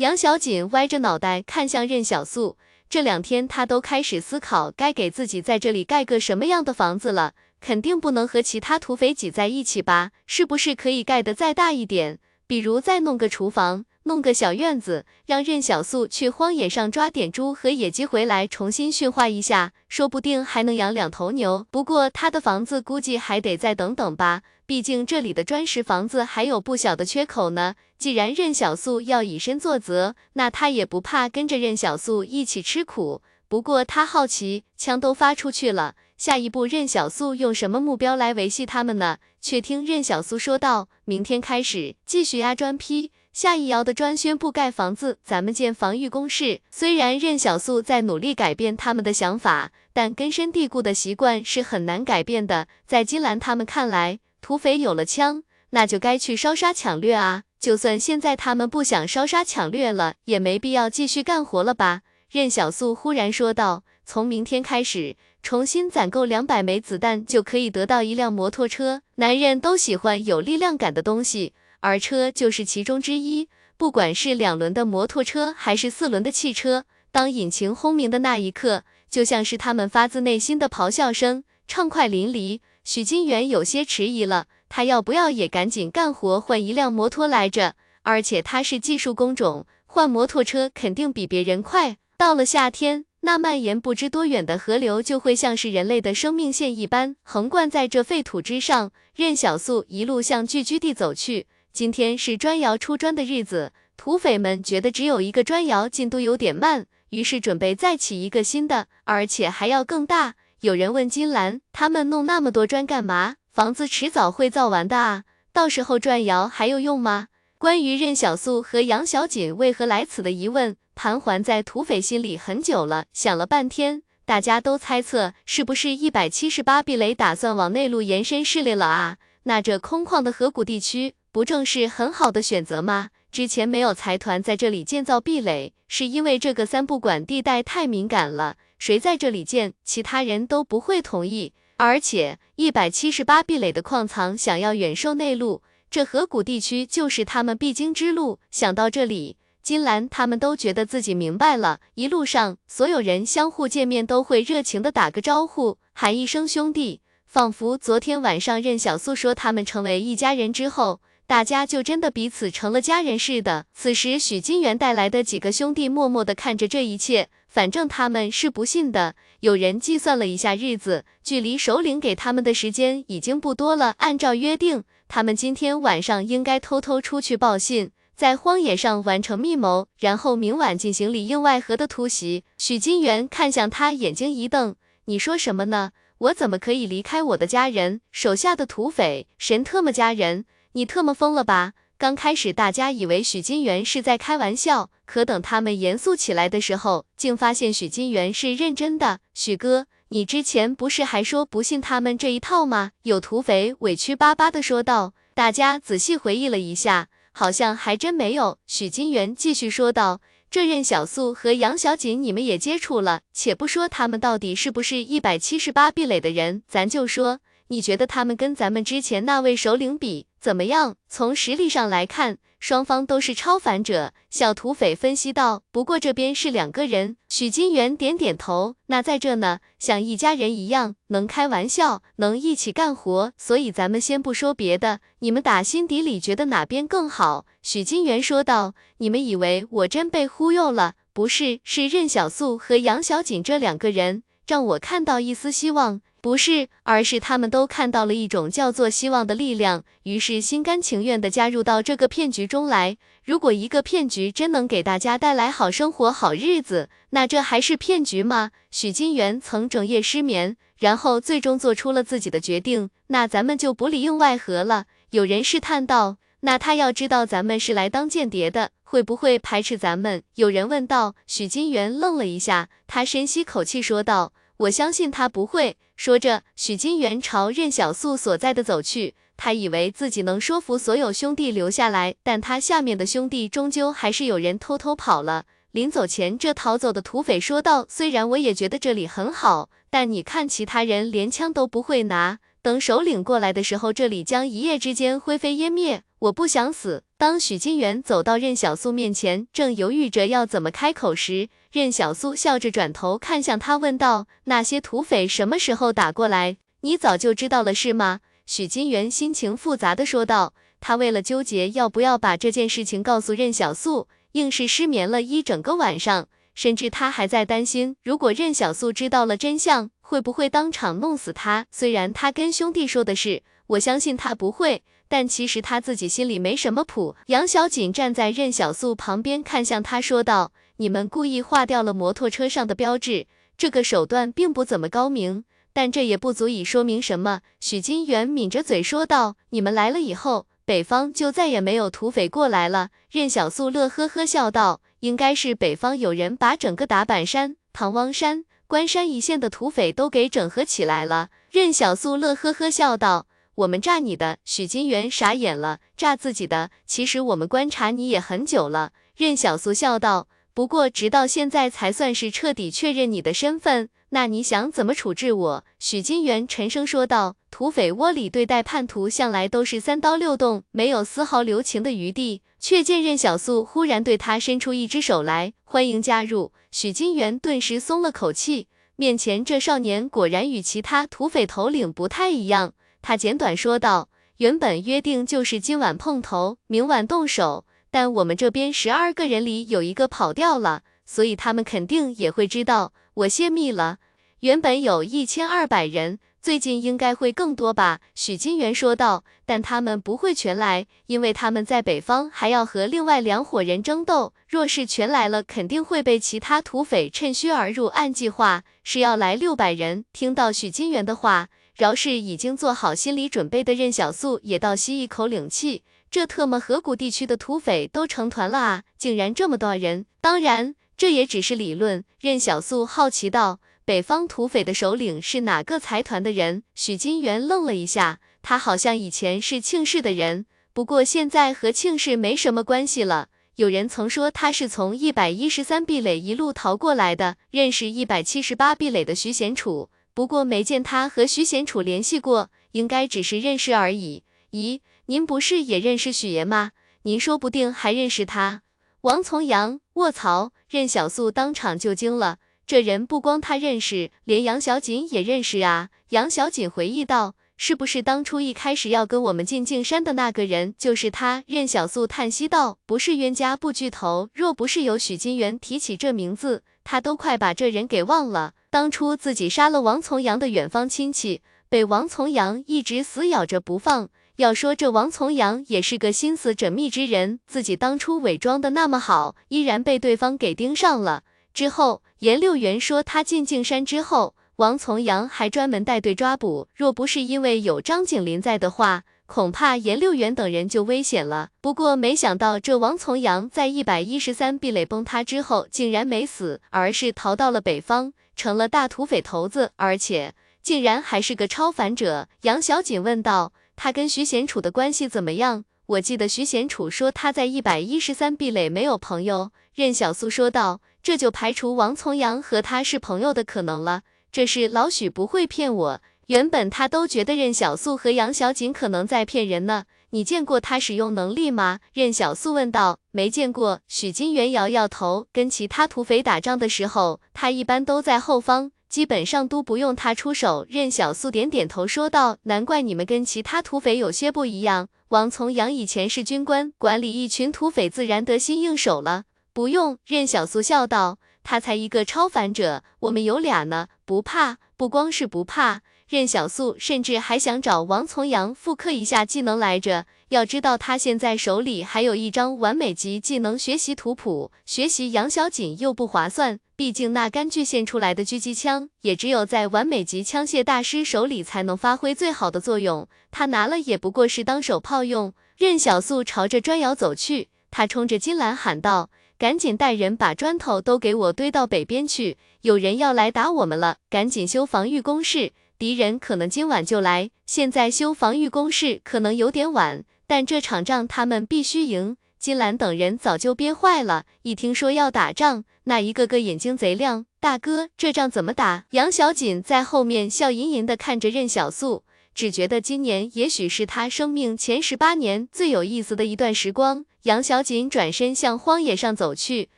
杨小锦歪着脑袋看向任小素，这两天他都开始思考该给自己在这里盖个什么样的房子了。肯定不能和其他土匪挤在一起吧？是不是可以盖得再大一点？比如再弄个厨房，弄个小院子，让任小素去荒野上抓点猪和野鸡回来，重新驯化一下，说不定还能养两头牛。不过他的房子估计还得再等等吧，毕竟这里的砖石房子还有不小的缺口呢。既然任小素要以身作则，那他也不怕跟着任小素一起吃苦。不过他好奇，枪都发出去了。下一步，任小素用什么目标来维系他们呢？却听任小素说道：“明天开始继续压砖坯，下一窑的砖宣布盖房子，咱们建防御工事。”虽然任小素在努力改变他们的想法，但根深蒂固的习惯是很难改变的。在金兰他们看来，土匪有了枪，那就该去烧杀抢掠啊！就算现在他们不想烧杀抢掠了，也没必要继续干活了吧？任小素忽然说道：“从明天开始。”重新攒够两百枚子弹，就可以得到一辆摩托车。男人都喜欢有力量感的东西，而车就是其中之一。不管是两轮的摩托车，还是四轮的汽车，当引擎轰鸣的那一刻，就像是他们发自内心的咆哮声，畅快淋漓。许金元有些迟疑了，他要不要也赶紧干活换一辆摩托来着？而且他是技术工种，换摩托车肯定比别人快。到了夏天。那蔓延不知多远的河流就会像是人类的生命线一般横贯在这废土之上。任小素一路向聚居地走去。今天是砖窑出砖的日子，土匪们觉得只有一个砖窑进度有点慢，于是准备再起一个新的，而且还要更大。有人问金兰，他们弄那么多砖干嘛？房子迟早会造完的啊，到时候转窑还有用吗？关于任小素和杨小锦为何来此的疑问。盘桓在土匪心里很久了，想了半天，大家都猜测是不是一百七十八壁垒打算往内陆延伸势力了啊？那这空旷的河谷地区不正是很好的选择吗？之前没有财团在这里建造壁垒，是因为这个三不管地带太敏感了，谁在这里建，其他人都不会同意。而且一百七十八壁垒的矿藏想要远受内陆，这河谷地区就是他们必经之路。想到这里。金兰他们都觉得自己明白了，一路上所有人相互见面都会热情的打个招呼，喊一声兄弟，仿佛昨天晚上任小素说他们成为一家人之后，大家就真的彼此成了家人似的。此时许金元带来的几个兄弟默默的看着这一切，反正他们是不信的。有人计算了一下日子，距离首领给他们的时间已经不多了，按照约定，他们今天晚上应该偷偷出去报信。在荒野上完成密谋，然后明晚进行里应外合的突袭。许金元看向他，眼睛一瞪：“你说什么呢？我怎么可以离开我的家人？手下的土匪，神特么家人？你特么疯了吧？”刚开始大家以为许金元是在开玩笑，可等他们严肃起来的时候，竟发现许金元是认真的。许哥，你之前不是还说不信他们这一套吗？有土匪委屈巴巴的说道。大家仔细回忆了一下。好像还真没有。许金元继续说道：“这任小素和杨小锦你们也接触了，且不说他们到底是不是一百七十八壁垒的人，咱就说，你觉得他们跟咱们之前那位首领比怎么样？从实力上来看。”双方都是超凡者，小土匪分析道。不过这边是两个人。许金元点点头。那在这呢，像一家人一样，能开玩笑，能一起干活。所以咱们先不说别的，你们打心底里觉得哪边更好？许金元说道。你们以为我真被忽悠了？不是，是任小素和杨小锦这两个人，让我看到一丝希望。不是，而是他们都看到了一种叫做希望的力量，于是心甘情愿地加入到这个骗局中来。如果一个骗局真能给大家带来好生活、好日子，那这还是骗局吗？许金元曾整夜失眠，然后最终做出了自己的决定。那咱们就不里应外合了。有人试探道：“那他要知道咱们是来当间谍的，会不会排斥咱们？”有人问道。许金元愣了一下，他深吸口气说道。我相信他不会。说着，许金元朝任小素所在的走去。他以为自己能说服所有兄弟留下来，但他下面的兄弟终究还是有人偷偷跑了。临走前，这逃走的土匪说道：“虽然我也觉得这里很好，但你看其他人连枪都不会拿，等首领过来的时候，这里将一夜之间灰飞烟灭。我不想死。当许金元走到任小素面前，正犹豫着要怎么开口时，任小苏笑着转头看向他，问道：“那些土匪什么时候打过来？你早就知道了是吗？”许金元心情复杂的说道。他为了纠结要不要把这件事情告诉任小素，硬是失眠了一整个晚上。甚至他还在担心，如果任小素知道了真相，会不会当场弄死他？虽然他跟兄弟说的是，我相信他不会，但其实他自己心里没什么谱。杨小锦站在任小素旁边，看向他说道：“你们故意划掉了摩托车上的标志，这个手段并不怎么高明，但这也不足以说明什么。”许金元抿着嘴说道：“你们来了以后，北方就再也没有土匪过来了。”任小素乐呵呵笑道。应该是北方有人把整个打板山、唐汪山、关山一线的土匪都给整合起来了。任小素乐呵呵笑道：“我们炸你的。”许金元傻眼了，炸自己的？其实我们观察你也很久了。任小素笑道：“不过直到现在才算是彻底确认你的身份。那你想怎么处置我？”许金元沉声说道：“土匪窝里对待叛徒向来都是三刀六洞，没有丝毫留情的余地。”却见任小素忽然对他伸出一只手来，欢迎加入。许金元顿时松了口气，面前这少年果然与其他土匪头领不太一样。他简短说道：“原本约定就是今晚碰头，明晚动手，但我们这边十二个人里有一个跑掉了，所以他们肯定也会知道我泄密了。原本有一千二百人。”最近应该会更多吧，许金元说道。但他们不会全来，因为他们在北方还要和另外两伙人争斗。若是全来了，肯定会被其他土匪趁虚而入。按计划是要来六百人。听到许金元的话，饶是已经做好心理准备的任小素也倒吸一口冷气。这特么河谷地区的土匪都成团了啊！竟然这么多人。当然，这也只是理论。任小素好奇道。北方土匪的首领是哪个财团的人？许金元愣了一下，他好像以前是庆氏的人，不过现在和庆氏没什么关系了。有人曾说他是从一百一十三壁垒一路逃过来的，认识一百七十八壁垒的徐贤楚，不过没见他和徐贤楚联系过，应该只是认识而已。咦，您不是也认识许爷吗？您说不定还认识他。王从阳，卧槽！任小素当场就惊了。这人不光他认识，连杨小锦也认识啊！杨小锦回忆道：“是不是当初一开始要跟我们进径山的那个人，就是他？”任小素叹息道：“不是冤家不聚头，若不是有许金元提起这名字，他都快把这人给忘了。当初自己杀了王从阳的远方亲戚，被王从阳一直死咬着不放。要说这王从阳也是个心思缜密之人，自己当初伪装的那么好，依然被对方给盯上了。之后。”严六元说，他进径山之后，王从阳还专门带队抓捕。若不是因为有张景林在的话，恐怕严六元等人就危险了。不过没想到，这王从阳在一百一十三壁垒崩塌之后，竟然没死，而是逃到了北方，成了大土匪头子，而且竟然还是个超凡者。杨小锦问道：“他跟徐贤楚的关系怎么样？”我记得徐贤楚说他在一百一十三壁垒没有朋友。任小素说道。这就排除王从阳和他是朋友的可能了。这事老许不会骗我。原本他都觉得任小素和杨小锦可能在骗人呢。你见过他使用能力吗？任小素问道。没见过。许金元摇摇头。跟其他土匪打仗的时候，他一般都在后方，基本上都不用他出手。任小素点点头说道。难怪你们跟其他土匪有些不一样。王从阳以前是军官，管理一群土匪，自然得心应手了。不用，任小素笑道，他才一个超凡者，我们有俩呢，不怕。不光是不怕，任小素甚至还想找王从阳复刻一下技能来着。要知道他现在手里还有一张完美级技能学习图谱，学习杨小锦又不划算，毕竟那杆锯现出来的狙击枪，也只有在完美级枪械大师手里才能发挥最好的作用，他拿了也不过是当手炮用。任小素朝着砖窑走去，他冲着金兰喊道。赶紧带人把砖头都给我堆到北边去，有人要来打我们了，赶紧修防御工事，敌人可能今晚就来。现在修防御工事可能有点晚，但这场仗他们必须赢。金兰等人早就憋坏了，一听说要打仗，那一个个眼睛贼亮。大哥，这仗怎么打？杨小锦在后面笑吟吟地看着任小素。只觉得今年也许是他生命前十八年最有意思的一段时光。杨小锦转身向荒野上走去。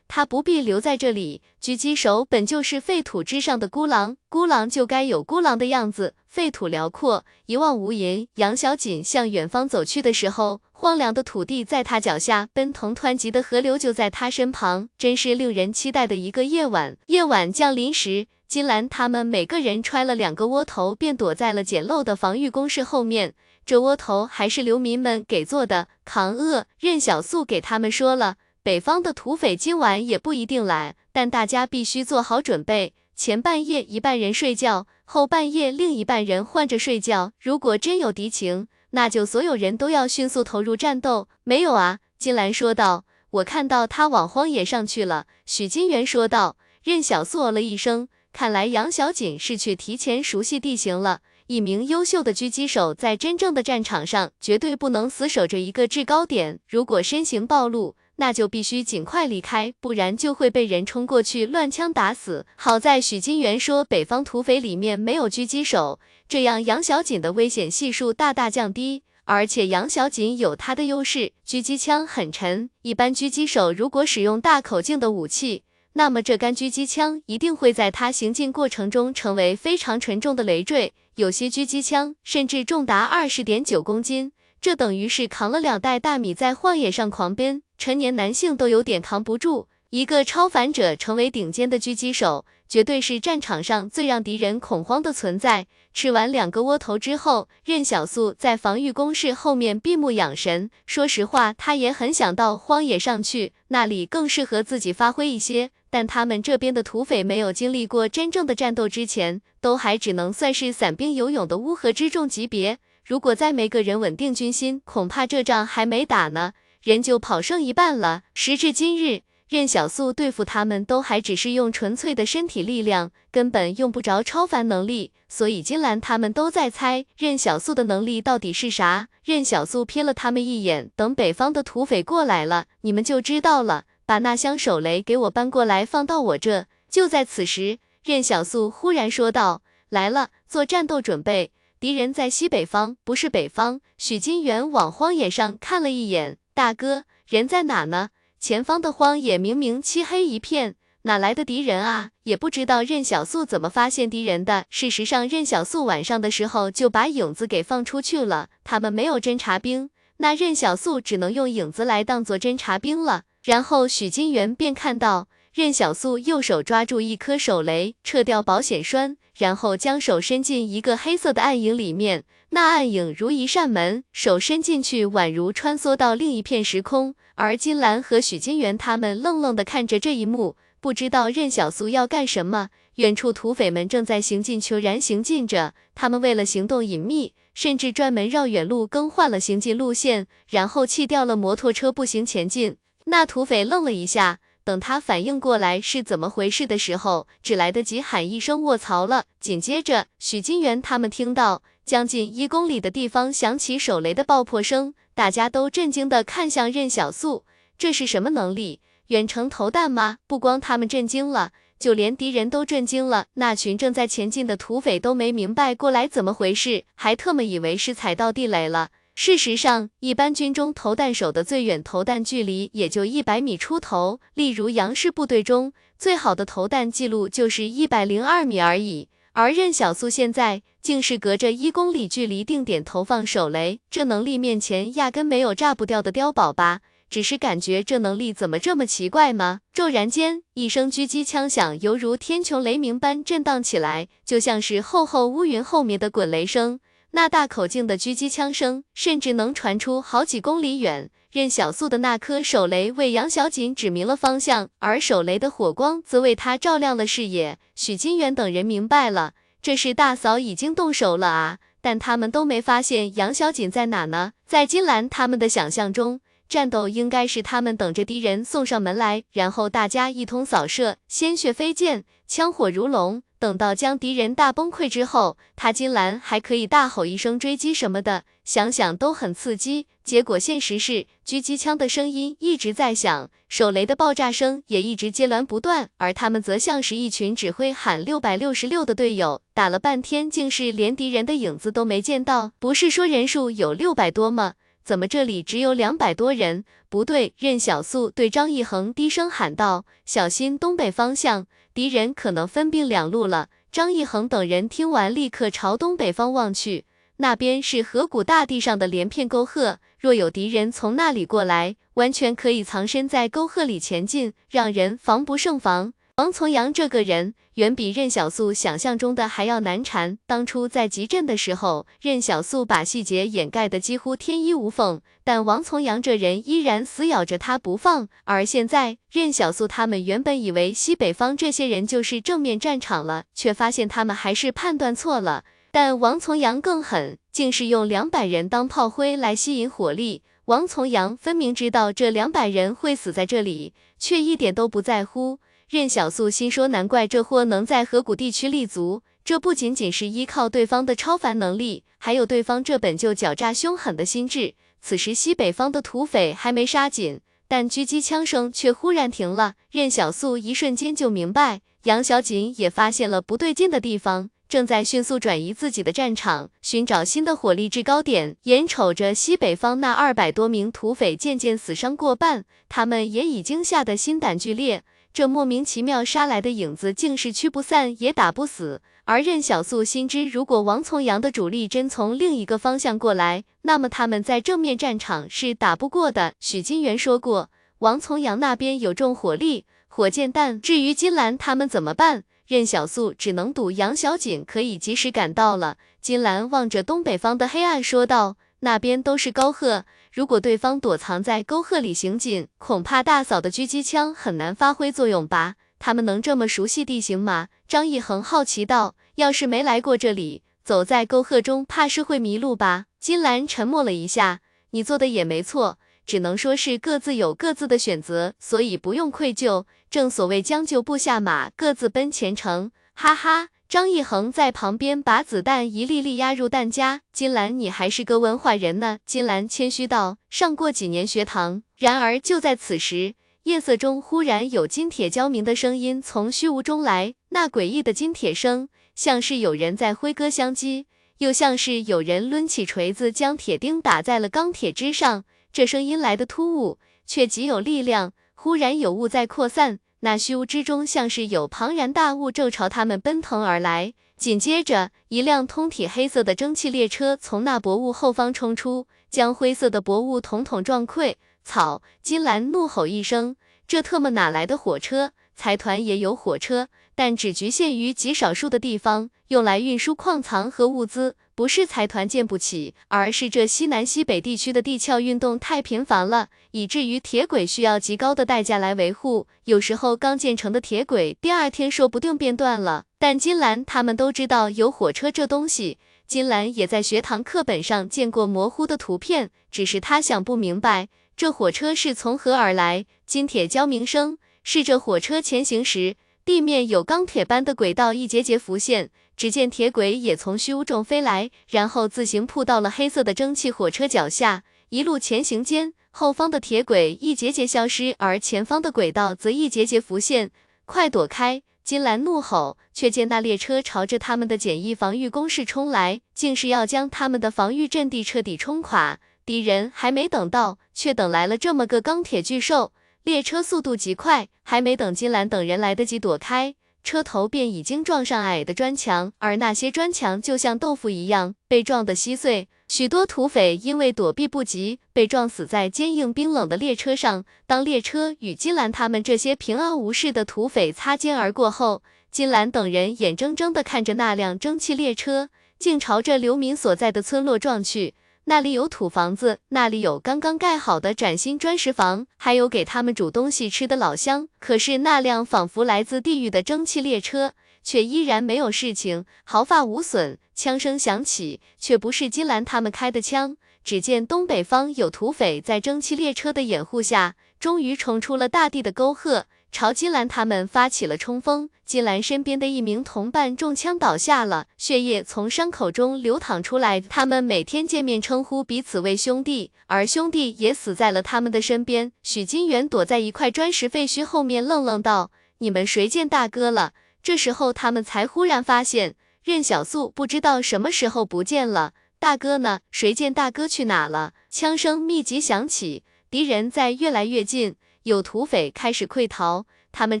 他不必留在这里。狙击手本就是废土之上的孤狼，孤狼就该有孤狼的样子。废土辽阔，一望无垠。杨小锦向远方走去的时候，荒凉的土地在他脚下，奔腾湍急的河流就在他身旁，真是令人期待的一个夜晚。夜晚降临时，金兰他们每个人揣了两个窝头，便躲在了简陋的防御工事后面。这窝头还是流民们给做的，扛饿。任小素给他们说了。北方的土匪今晚也不一定来，但大家必须做好准备。前半夜一半人睡觉，后半夜另一半人换着睡觉。如果真有敌情，那就所有人都要迅速投入战斗。没有啊，金兰说道。我看到他往荒野上去了。许金元说道。任小素哦了一声，看来杨小锦是去提前熟悉地形了。一名优秀的狙击手在真正的战场上，绝对不能死守着一个制高点。如果身形暴露，那就必须尽快离开，不然就会被人冲过去乱枪打死。好在许金元说北方土匪里面没有狙击手，这样杨小锦的危险系数大大降低。而且杨小锦有他的优势，狙击枪很沉，一般狙击手如果使用大口径的武器，那么这杆狙击枪一定会在他行进过程中成为非常沉重的累赘，有些狙击枪甚至重达二十点九公斤。这等于是扛了两袋大米在荒野上狂奔，成年男性都有点扛不住。一个超凡者成为顶尖的狙击手，绝对是战场上最让敌人恐慌的存在。吃完两个窝头之后，任小素在防御工事后面闭目养神。说实话，他也很想到荒野上去，那里更适合自己发挥一些。但他们这边的土匪没有经历过真正的战斗之前，都还只能算是散兵游勇的乌合之众级别。如果再没个人稳定军心，恐怕这仗还没打呢，人就跑剩一半了。时至今日，任小素对付他们都还只是用纯粹的身体力量，根本用不着超凡能力。所以金兰他们都在猜任小素的能力到底是啥。任小素瞥了他们一眼，等北方的土匪过来了，你们就知道了。把那箱手雷给我搬过来，放到我这。就在此时，任小素忽然说道：“来了，做战斗准备。”敌人在西北方，不是北方。许金元往荒野上看了一眼，大哥，人在哪呢？前方的荒野明明漆黑一片，哪来的敌人啊？也不知道任小素怎么发现敌人的。事实上，任小素晚上的时候就把影子给放出去了。他们没有侦察兵，那任小素只能用影子来当做侦察兵了。然后许金元便看到任小素右手抓住一颗手雷，撤掉保险栓。然后将手伸进一个黑色的暗影里面，那暗影如一扇门，手伸进去宛如穿梭到另一片时空。而金兰和许金元他们愣愣的看着这一幕，不知道任小素要干什么。远处土匪们正在行进，悄然行进着。他们为了行动隐秘，甚至专门绕远路更换了行进路线，然后弃掉了摩托车步行前进。那土匪愣了一下。等他反应过来是怎么回事的时候，只来得及喊一声卧槽了。紧接着，许金元他们听到将近一公里的地方响起手雷的爆破声，大家都震惊的看向任小素，这是什么能力？远程投弹吗？不光他们震惊了，就连敌人都震惊了。那群正在前进的土匪都没明白过来怎么回事，还特么以为是踩到地雷了。事实上，一般军中投弹手的最远投弹距离也就一百米出头。例如杨氏部队中最好的投弹记录就是一百零二米而已。而任小素现在竟是隔着一公里距离定点投放手雷，这能力面前压根没有炸不掉的碉堡吧？只是感觉这能力怎么这么奇怪吗？骤然间，一声狙击枪响，犹如天穹雷鸣般震荡起来，就像是厚厚乌云后面的滚雷声。那大口径的狙击枪声，甚至能传出好几公里远。任小素的那颗手雷为杨小锦指明了方向，而手雷的火光则为他照亮了视野。许金元等人明白了，这是大嫂已经动手了啊！但他们都没发现杨小锦在哪呢？在金兰他们的想象中，战斗应该是他们等着敌人送上门来，然后大家一通扫射，鲜血飞溅，枪火如龙。等到将敌人大崩溃之后，他金兰还可以大吼一声追击什么的，想想都很刺激。结果现实是，狙击枪的声音一直在响，手雷的爆炸声也一直接连不断，而他们则像是一群只会喊六百六十六的队友，打了半天竟是连敌人的影子都没见到。不是说人数有六百多吗？怎么这里只有两百多人？不对！任小素对张一恒低声喊道：“小心东北方向。”敌人可能分兵两路了。张一恒等人听完，立刻朝东北方望去，那边是河谷大地上的连片沟壑，若有敌人从那里过来，完全可以藏身在沟壑里前进，让人防不胜防。王从阳这个人远比任小素想象中的还要难缠。当初在集镇的时候，任小素把细节掩盖的几乎天衣无缝，但王从阳这人依然死咬着他不放。而现在，任小素他们原本以为西北方这些人就是正面战场了，却发现他们还是判断错了。但王从阳更狠，竟是用两百人当炮灰来吸引火力。王从阳分明知道这两百人会死在这里，却一点都不在乎。任小素心说：“难怪这货能在河谷地区立足，这不仅仅是依靠对方的超凡能力，还有对方这本就狡诈凶狠的心智。”此时西北方的土匪还没杀紧，但狙击枪声却忽然停了。任小素一瞬间就明白，杨小锦也发现了不对劲的地方，正在迅速转移自己的战场，寻找新的火力制高点。眼瞅着西北方那二百多名土匪渐渐死伤过半，他们也已经吓得心胆俱裂。这莫名其妙杀来的影子，竟是驱不散也打不死。而任小素心知，如果王从阳的主力真从另一个方向过来，那么他们在正面战场是打不过的。许金元说过，王从阳那边有重火力、火箭弹。至于金兰他们怎么办？任小素只能赌杨小锦可以及时赶到了。金兰望着东北方的黑暗说道。那边都是高贺，如果对方躲藏在沟壑里行进，恐怕大嫂的狙击枪很难发挥作用吧？他们能这么熟悉地形吗？张一恒好奇道。要是没来过这里，走在沟壑中，怕是会迷路吧？金兰沉默了一下，你做的也没错，只能说是各自有各自的选择，所以不用愧疚。正所谓将就不下马，各自奔前程。哈哈。张一恒在旁边把子弹一粒粒压入弹夹。金兰，你还是个文化人呢。金兰谦虚道，上过几年学堂。然而就在此时，夜色中忽然有金铁交鸣的声音从虚无中来，那诡异的金铁声，像是有人在挥戈相击，又像是有人抡起锤子将铁钉打在了钢铁之上。这声音来的突兀，却极有力量。忽然有雾在扩散。那虚无之中，像是有庞然大物正朝他们奔腾而来。紧接着，一辆通体黑色的蒸汽列车从那薄雾后方冲出，将灰色的薄雾统统撞溃。草金兰怒吼一声：“这特么哪来的火车？财团也有火车，但只局限于极少数的地方，用来运输矿藏和物资。”不是财团建不起，而是这西南西北地区的地壳运动太频繁了，以至于铁轨需要极高的代价来维护。有时候刚建成的铁轨，第二天说不定便断了。但金兰他们都知道有火车这东西，金兰也在学堂课本上见过模糊的图片，只是他想不明白这火车是从何而来。金铁交鸣声是这火车前行时，地面有钢铁般的轨道一节节浮现。只见铁轨也从虚无中飞来，然后自行扑到了黑色的蒸汽火车脚下。一路前行间，后方的铁轨一节节消失，而前方的轨道则一节节浮现。快躲开！金兰怒吼，却见那列车朝着他们的简易防御工事冲来，竟是要将他们的防御阵地彻底冲垮。敌人还没等到，却等来了这么个钢铁巨兽。列车速度极快，还没等金兰等人来得及躲开。车头便已经撞上矮的砖墙，而那些砖墙就像豆腐一样被撞得稀碎。许多土匪因为躲避不及，被撞死在坚硬冰冷的列车上。当列车与金兰他们这些平安无事的土匪擦肩而过后，金兰等人眼睁睁地看着那辆蒸汽列车，竟朝着流民所在的村落撞去。那里有土房子，那里有刚刚盖好的崭新砖石房，还有给他们煮东西吃的老乡。可是那辆仿佛来自地狱的蒸汽列车，却依然没有事情，毫发无损。枪声响起，却不是金兰他们开的枪，只见东北方有土匪在蒸汽列车的掩护下，终于冲出了大地的沟壑，朝金兰他们发起了冲锋。金兰身边的一名同伴中枪倒下了，血液从伤口中流淌出来。他们每天见面称呼彼此为兄弟，而兄弟也死在了他们的身边。许金元躲在一块砖石废墟后面，愣愣道：“你们谁见大哥了？”这时候他们才忽然发现，任小素不知道什么时候不见了。大哥呢？谁见大哥去哪了？枪声密集响起，敌人在越来越近，有土匪开始溃逃，他们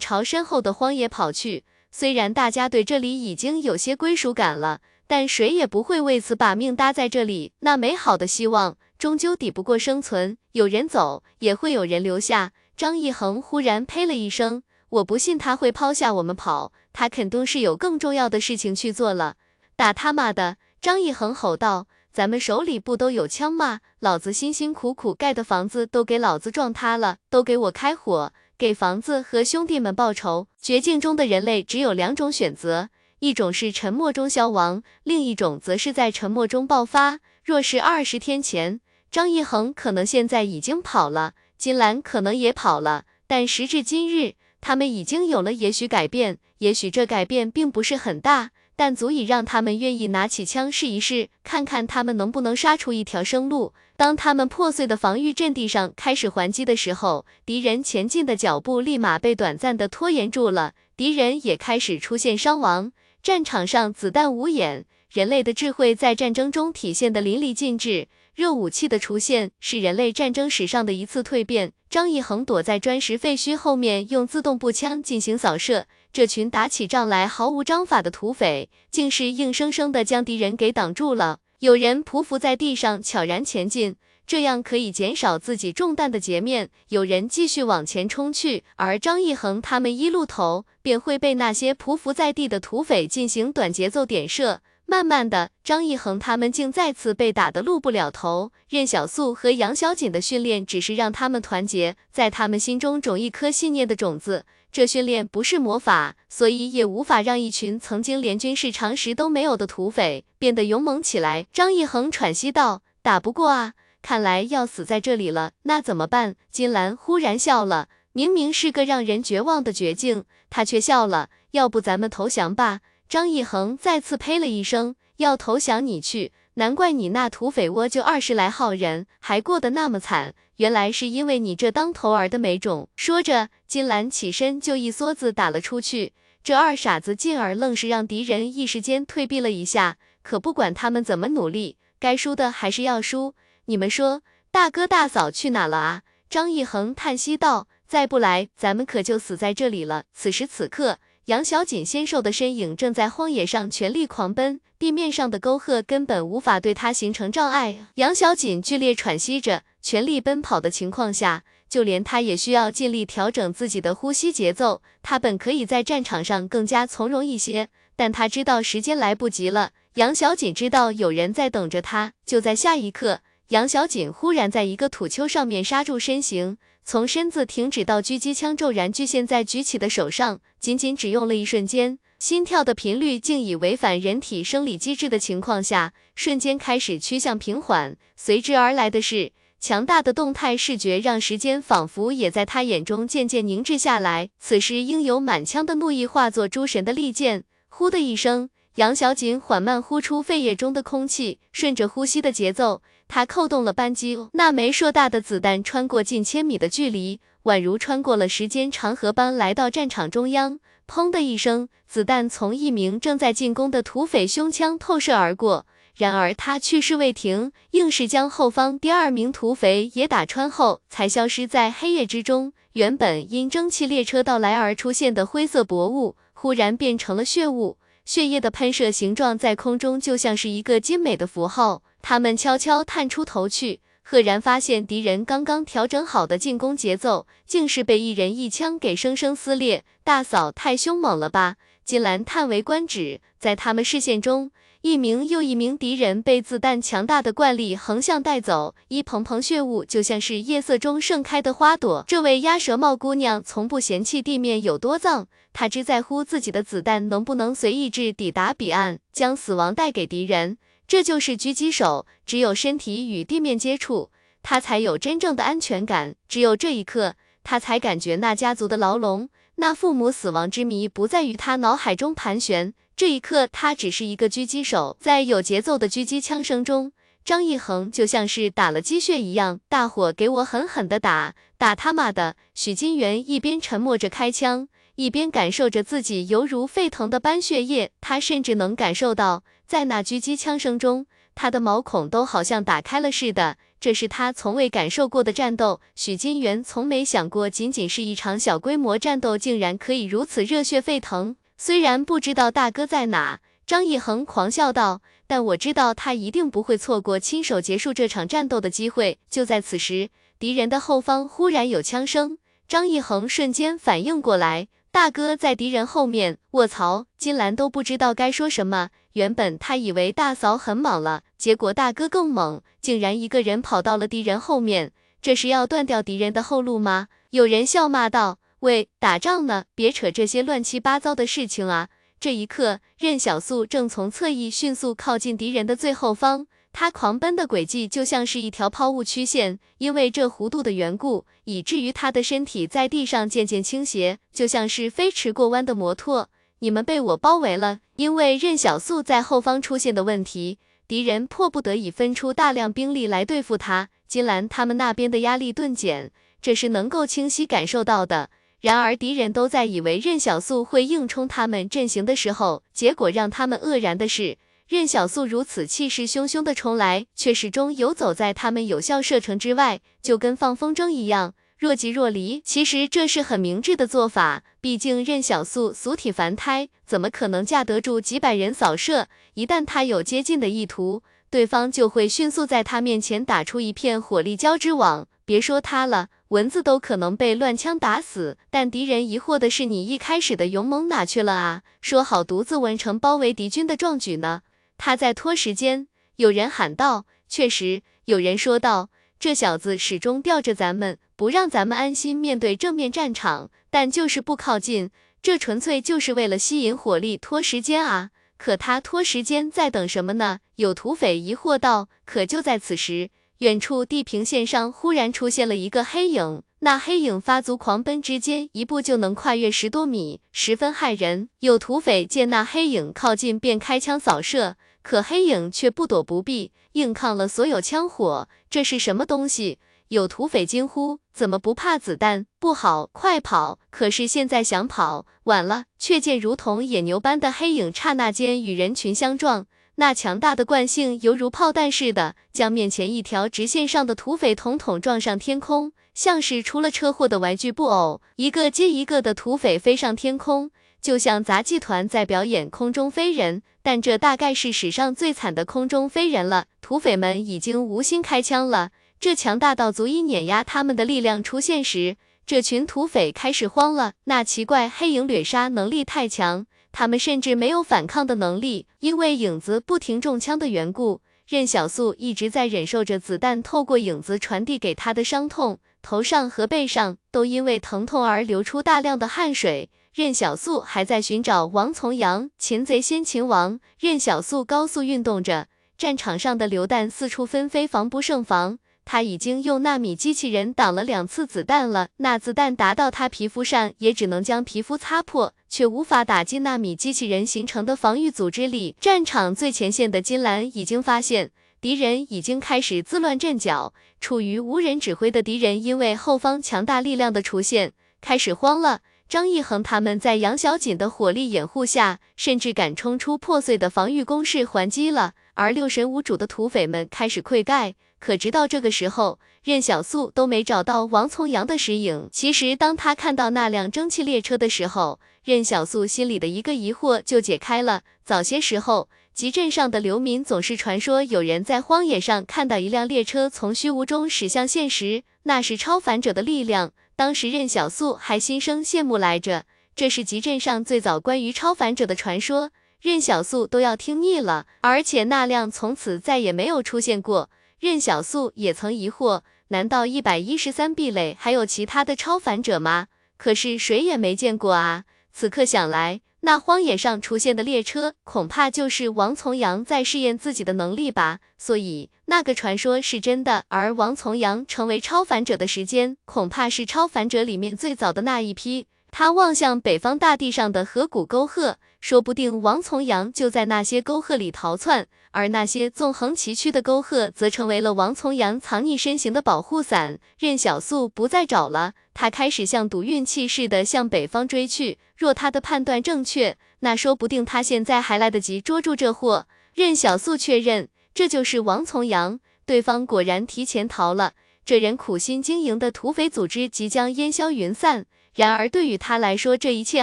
朝身后的荒野跑去。虽然大家对这里已经有些归属感了，但谁也不会为此把命搭在这里。那美好的希望终究抵不过生存，有人走，也会有人留下。张一恒忽然呸了一声，我不信他会抛下我们跑，他肯定是有更重要的事情去做了。打他妈的！张一恒吼道。咱们手里不都有枪吗？老子辛辛苦苦盖的房子都给老子撞塌了，都给我开火，给房子和兄弟们报仇！绝境中的人类只有两种选择，一种是沉默中消亡，另一种则是在沉默中爆发。若是二十天前，张一恒可能现在已经跑了，金兰可能也跑了，但时至今日，他们已经有了也许改变，也许这改变并不是很大。但足以让他们愿意拿起枪试一试，看看他们能不能杀出一条生路。当他们破碎的防御阵地上开始还击的时候，敌人前进的脚步立马被短暂的拖延住了，敌人也开始出现伤亡。战场上子弹无眼，人类的智慧在战争中体现的淋漓尽致。热武器的出现是人类战争史上的一次蜕变。张义恒躲在砖石废墟后面，用自动步枪进行扫射。这群打起仗来毫无章法的土匪，竟是硬生生的将敌人给挡住了。有人匍匐在地上，悄然前进，这样可以减少自己中弹的截面；有人继续往前冲去，而张一恒他们一路头，便会被那些匍匐在地的土匪进行短节奏点射。慢慢的，张一恒他们竟再次被打得露不了头。任小素和杨小锦的训练，只是让他们团结，在他们心中种一颗信念的种子。这训练不是魔法，所以也无法让一群曾经连军事常识都没有的土匪变得勇猛起来。张义恒喘息道：“打不过啊，看来要死在这里了。那怎么办？”金兰忽然笑了，明明是个让人绝望的绝境，他却笑了。要不咱们投降吧？张义恒再次呸了一声：“要投降你去。”难怪你那土匪窝就二十来号人，还过得那么惨，原来是因为你这当头儿的没种。说着，金兰起身就一梭子打了出去。这二傻子进而愣是让敌人一时间退避了一下。可不管他们怎么努力，该输的还是要输。你们说，大哥大嫂去哪了啊？张一恒叹息道：“再不来，咱们可就死在这里了。”此时此刻。杨小锦纤瘦的身影正在荒野上全力狂奔，地面上的沟壑根本无法对他形成障碍。杨小锦剧烈喘息着，全力奔跑的情况下，就连他也需要尽力调整自己的呼吸节奏。他本可以在战场上更加从容一些，但他知道时间来不及了。杨小锦知道有人在等着他，就在下一刻，杨小锦忽然在一个土丘上面刹住身形。从身子停止到狙击枪骤然局限在举起的手上，仅仅只用了一瞬间，心跳的频率竟以违反人体生理机制的情况下，瞬间开始趋向平缓。随之而来的是强大的动态视觉，让时间仿佛也在他眼中渐渐凝滞下来。此时应有满腔的怒意化作诸神的利剑，呼的一声，杨小锦缓慢呼出肺叶中的空气，顺着呼吸的节奏。他扣动了扳机，那枚硕大的子弹穿过近千米的距离，宛如穿过了时间长河般来到战场中央。砰的一声，子弹从一名正在进攻的土匪胸腔透射而过。然而他去势未停，硬是将后方第二名土匪也打穿后，才消失在黑夜之中。原本因蒸汽列车到来而出现的灰色薄雾，忽然变成了血雾。血液的喷射形状在空中就像是一个精美的符号。他们悄悄探出头去，赫然发现敌人刚刚调整好的进攻节奏，竟是被一人一枪给生生撕裂。大嫂太凶猛了吧！金兰叹为观止。在他们视线中，一名又一名敌人被子弹强大的惯力横向带走，一蓬蓬血雾就像是夜色中盛开的花朵。这位鸭舌帽姑娘从不嫌弃地面有多脏，她只在乎自己的子弹能不能随意志抵达彼岸，将死亡带给敌人。这就是狙击手，只有身体与地面接触，他才有真正的安全感。只有这一刻，他才感觉那家族的牢笼，那父母死亡之谜不再于他脑海中盘旋。这一刻，他只是一个狙击手，在有节奏的狙击枪声中，张一恒就像是打了鸡血一样，大伙给我狠狠的打，打他妈的！许金元一边沉默着开枪。一边感受着自己犹如沸腾的斑血液，他甚至能感受到，在那狙击枪声中，他的毛孔都好像打开了似的。这是他从未感受过的战斗。许金元从没想过，仅仅是一场小规模战斗，竟然可以如此热血沸腾。虽然不知道大哥在哪，张一恒狂笑道，但我知道他一定不会错过亲手结束这场战斗的机会。就在此时，敌人的后方忽然有枪声，张一恒瞬间反应过来。大哥在敌人后面，卧槽！金兰都不知道该说什么。原本他以为大嫂很莽了，结果大哥更猛，竟然一个人跑到了敌人后面，这是要断掉敌人的后路吗？有人笑骂道：“喂，打仗呢，别扯这些乱七八糟的事情啊！”这一刻，任小素正从侧翼迅速靠近敌人的最后方。他狂奔的轨迹就像是一条抛物曲线，因为这弧度的缘故，以至于他的身体在地上渐渐倾斜，就像是飞驰过弯的摩托。你们被我包围了，因为任小素在后方出现的问题，敌人迫不得已分出大量兵力来对付他。金兰他们那边的压力顿减，这是能够清晰感受到的。然而敌人都在以为任小素会硬冲他们阵型的时候，结果让他们愕然的是。任小素如此气势汹汹的冲来，却始终游走在他们有效射程之外，就跟放风筝一样，若即若离。其实这是很明智的做法，毕竟任小素俗体凡胎，怎么可能架得住几百人扫射？一旦他有接近的意图，对方就会迅速在他面前打出一片火力交织网。别说他了，蚊子都可能被乱枪打死。但敌人疑惑的是，你一开始的勇猛哪去了啊？说好独自完成包围敌军的壮举呢？他在拖时间，有人喊道。确实，有人说道，这小子始终吊着咱们，不让咱们安心面对正面战场，但就是不靠近，这纯粹就是为了吸引火力，拖时间啊！可他拖时间在等什么呢？有土匪疑惑道。可就在此时，远处地平线上忽然出现了一个黑影。那黑影发足狂奔之间，一步就能跨越十多米，十分骇人。有土匪见那黑影靠近，便开枪扫射，可黑影却不躲不避，硬抗了所有枪火。这是什么东西？有土匪惊呼：“怎么不怕子弹？不好，快跑！”可是现在想跑，晚了。却见如同野牛般的黑影，刹那间与人群相撞。那强大的惯性犹如炮弹似的，将面前一条直线上的土匪统统撞上天空，像是出了车祸的玩具布偶，一个接一个的土匪飞上天空，就像杂技团在表演空中飞人。但这大概是史上最惨的空中飞人了，土匪们已经无心开枪了。这强大到足以碾压他们的力量出现时，这群土匪开始慌了。那奇怪黑影掠杀能力太强。他们甚至没有反抗的能力，因为影子不停中枪的缘故，任小素一直在忍受着子弹透过影子传递给他的伤痛，头上和背上都因为疼痛而流出大量的汗水。任小素还在寻找王重阳，擒贼先擒王。任小素高速运动着，战场上的榴弹四处纷飞，防不胜防。他已经用纳米机器人挡了两次子弹了，那子弹打到他皮肤上，也只能将皮肤擦破，却无法打进纳米机器人形成的防御组织里。战场最前线的金兰已经发现，敌人已经开始自乱阵脚，处于无人指挥的敌人，因为后方强大力量的出现，开始慌了。张一恒他们在杨小锦的火力掩护下，甚至敢冲出破碎的防御工事还击了，而六神无主的土匪们开始溃盖。可直到这个时候，任小素都没找到王重阳的身影。其实，当他看到那辆蒸汽列车的时候，任小素心里的一个疑惑就解开了。早些时候，集镇上的流民总是传说有人在荒野上看到一辆列车从虚无中驶向现实，那是超凡者的力量。当时任小素还心生羡慕来着。这是集镇上最早关于超凡者的传说，任小素都要听腻了。而且那辆从此再也没有出现过。任小素也曾疑惑，难道一百一十三壁垒还有其他的超凡者吗？可是谁也没见过啊！此刻想来，那荒野上出现的列车，恐怕就是王重阳在试验自己的能力吧。所以，那个传说是真的，而王重阳成为超凡者的时间，恐怕是超凡者里面最早的那一批。他望向北方大地上的河谷沟壑，说不定王重阳就在那些沟壑里逃窜，而那些纵横崎岖的沟壑，则成为了王重阳藏匿身形的保护伞。任小素不再找了，他开始像赌运气似的向北方追去。若他的判断正确，那说不定他现在还来得及捉住这货。任小素确认，这就是王重阳，对方果然提前逃了。这人苦心经营的土匪组织即将烟消云散。然而，对于他来说，这一切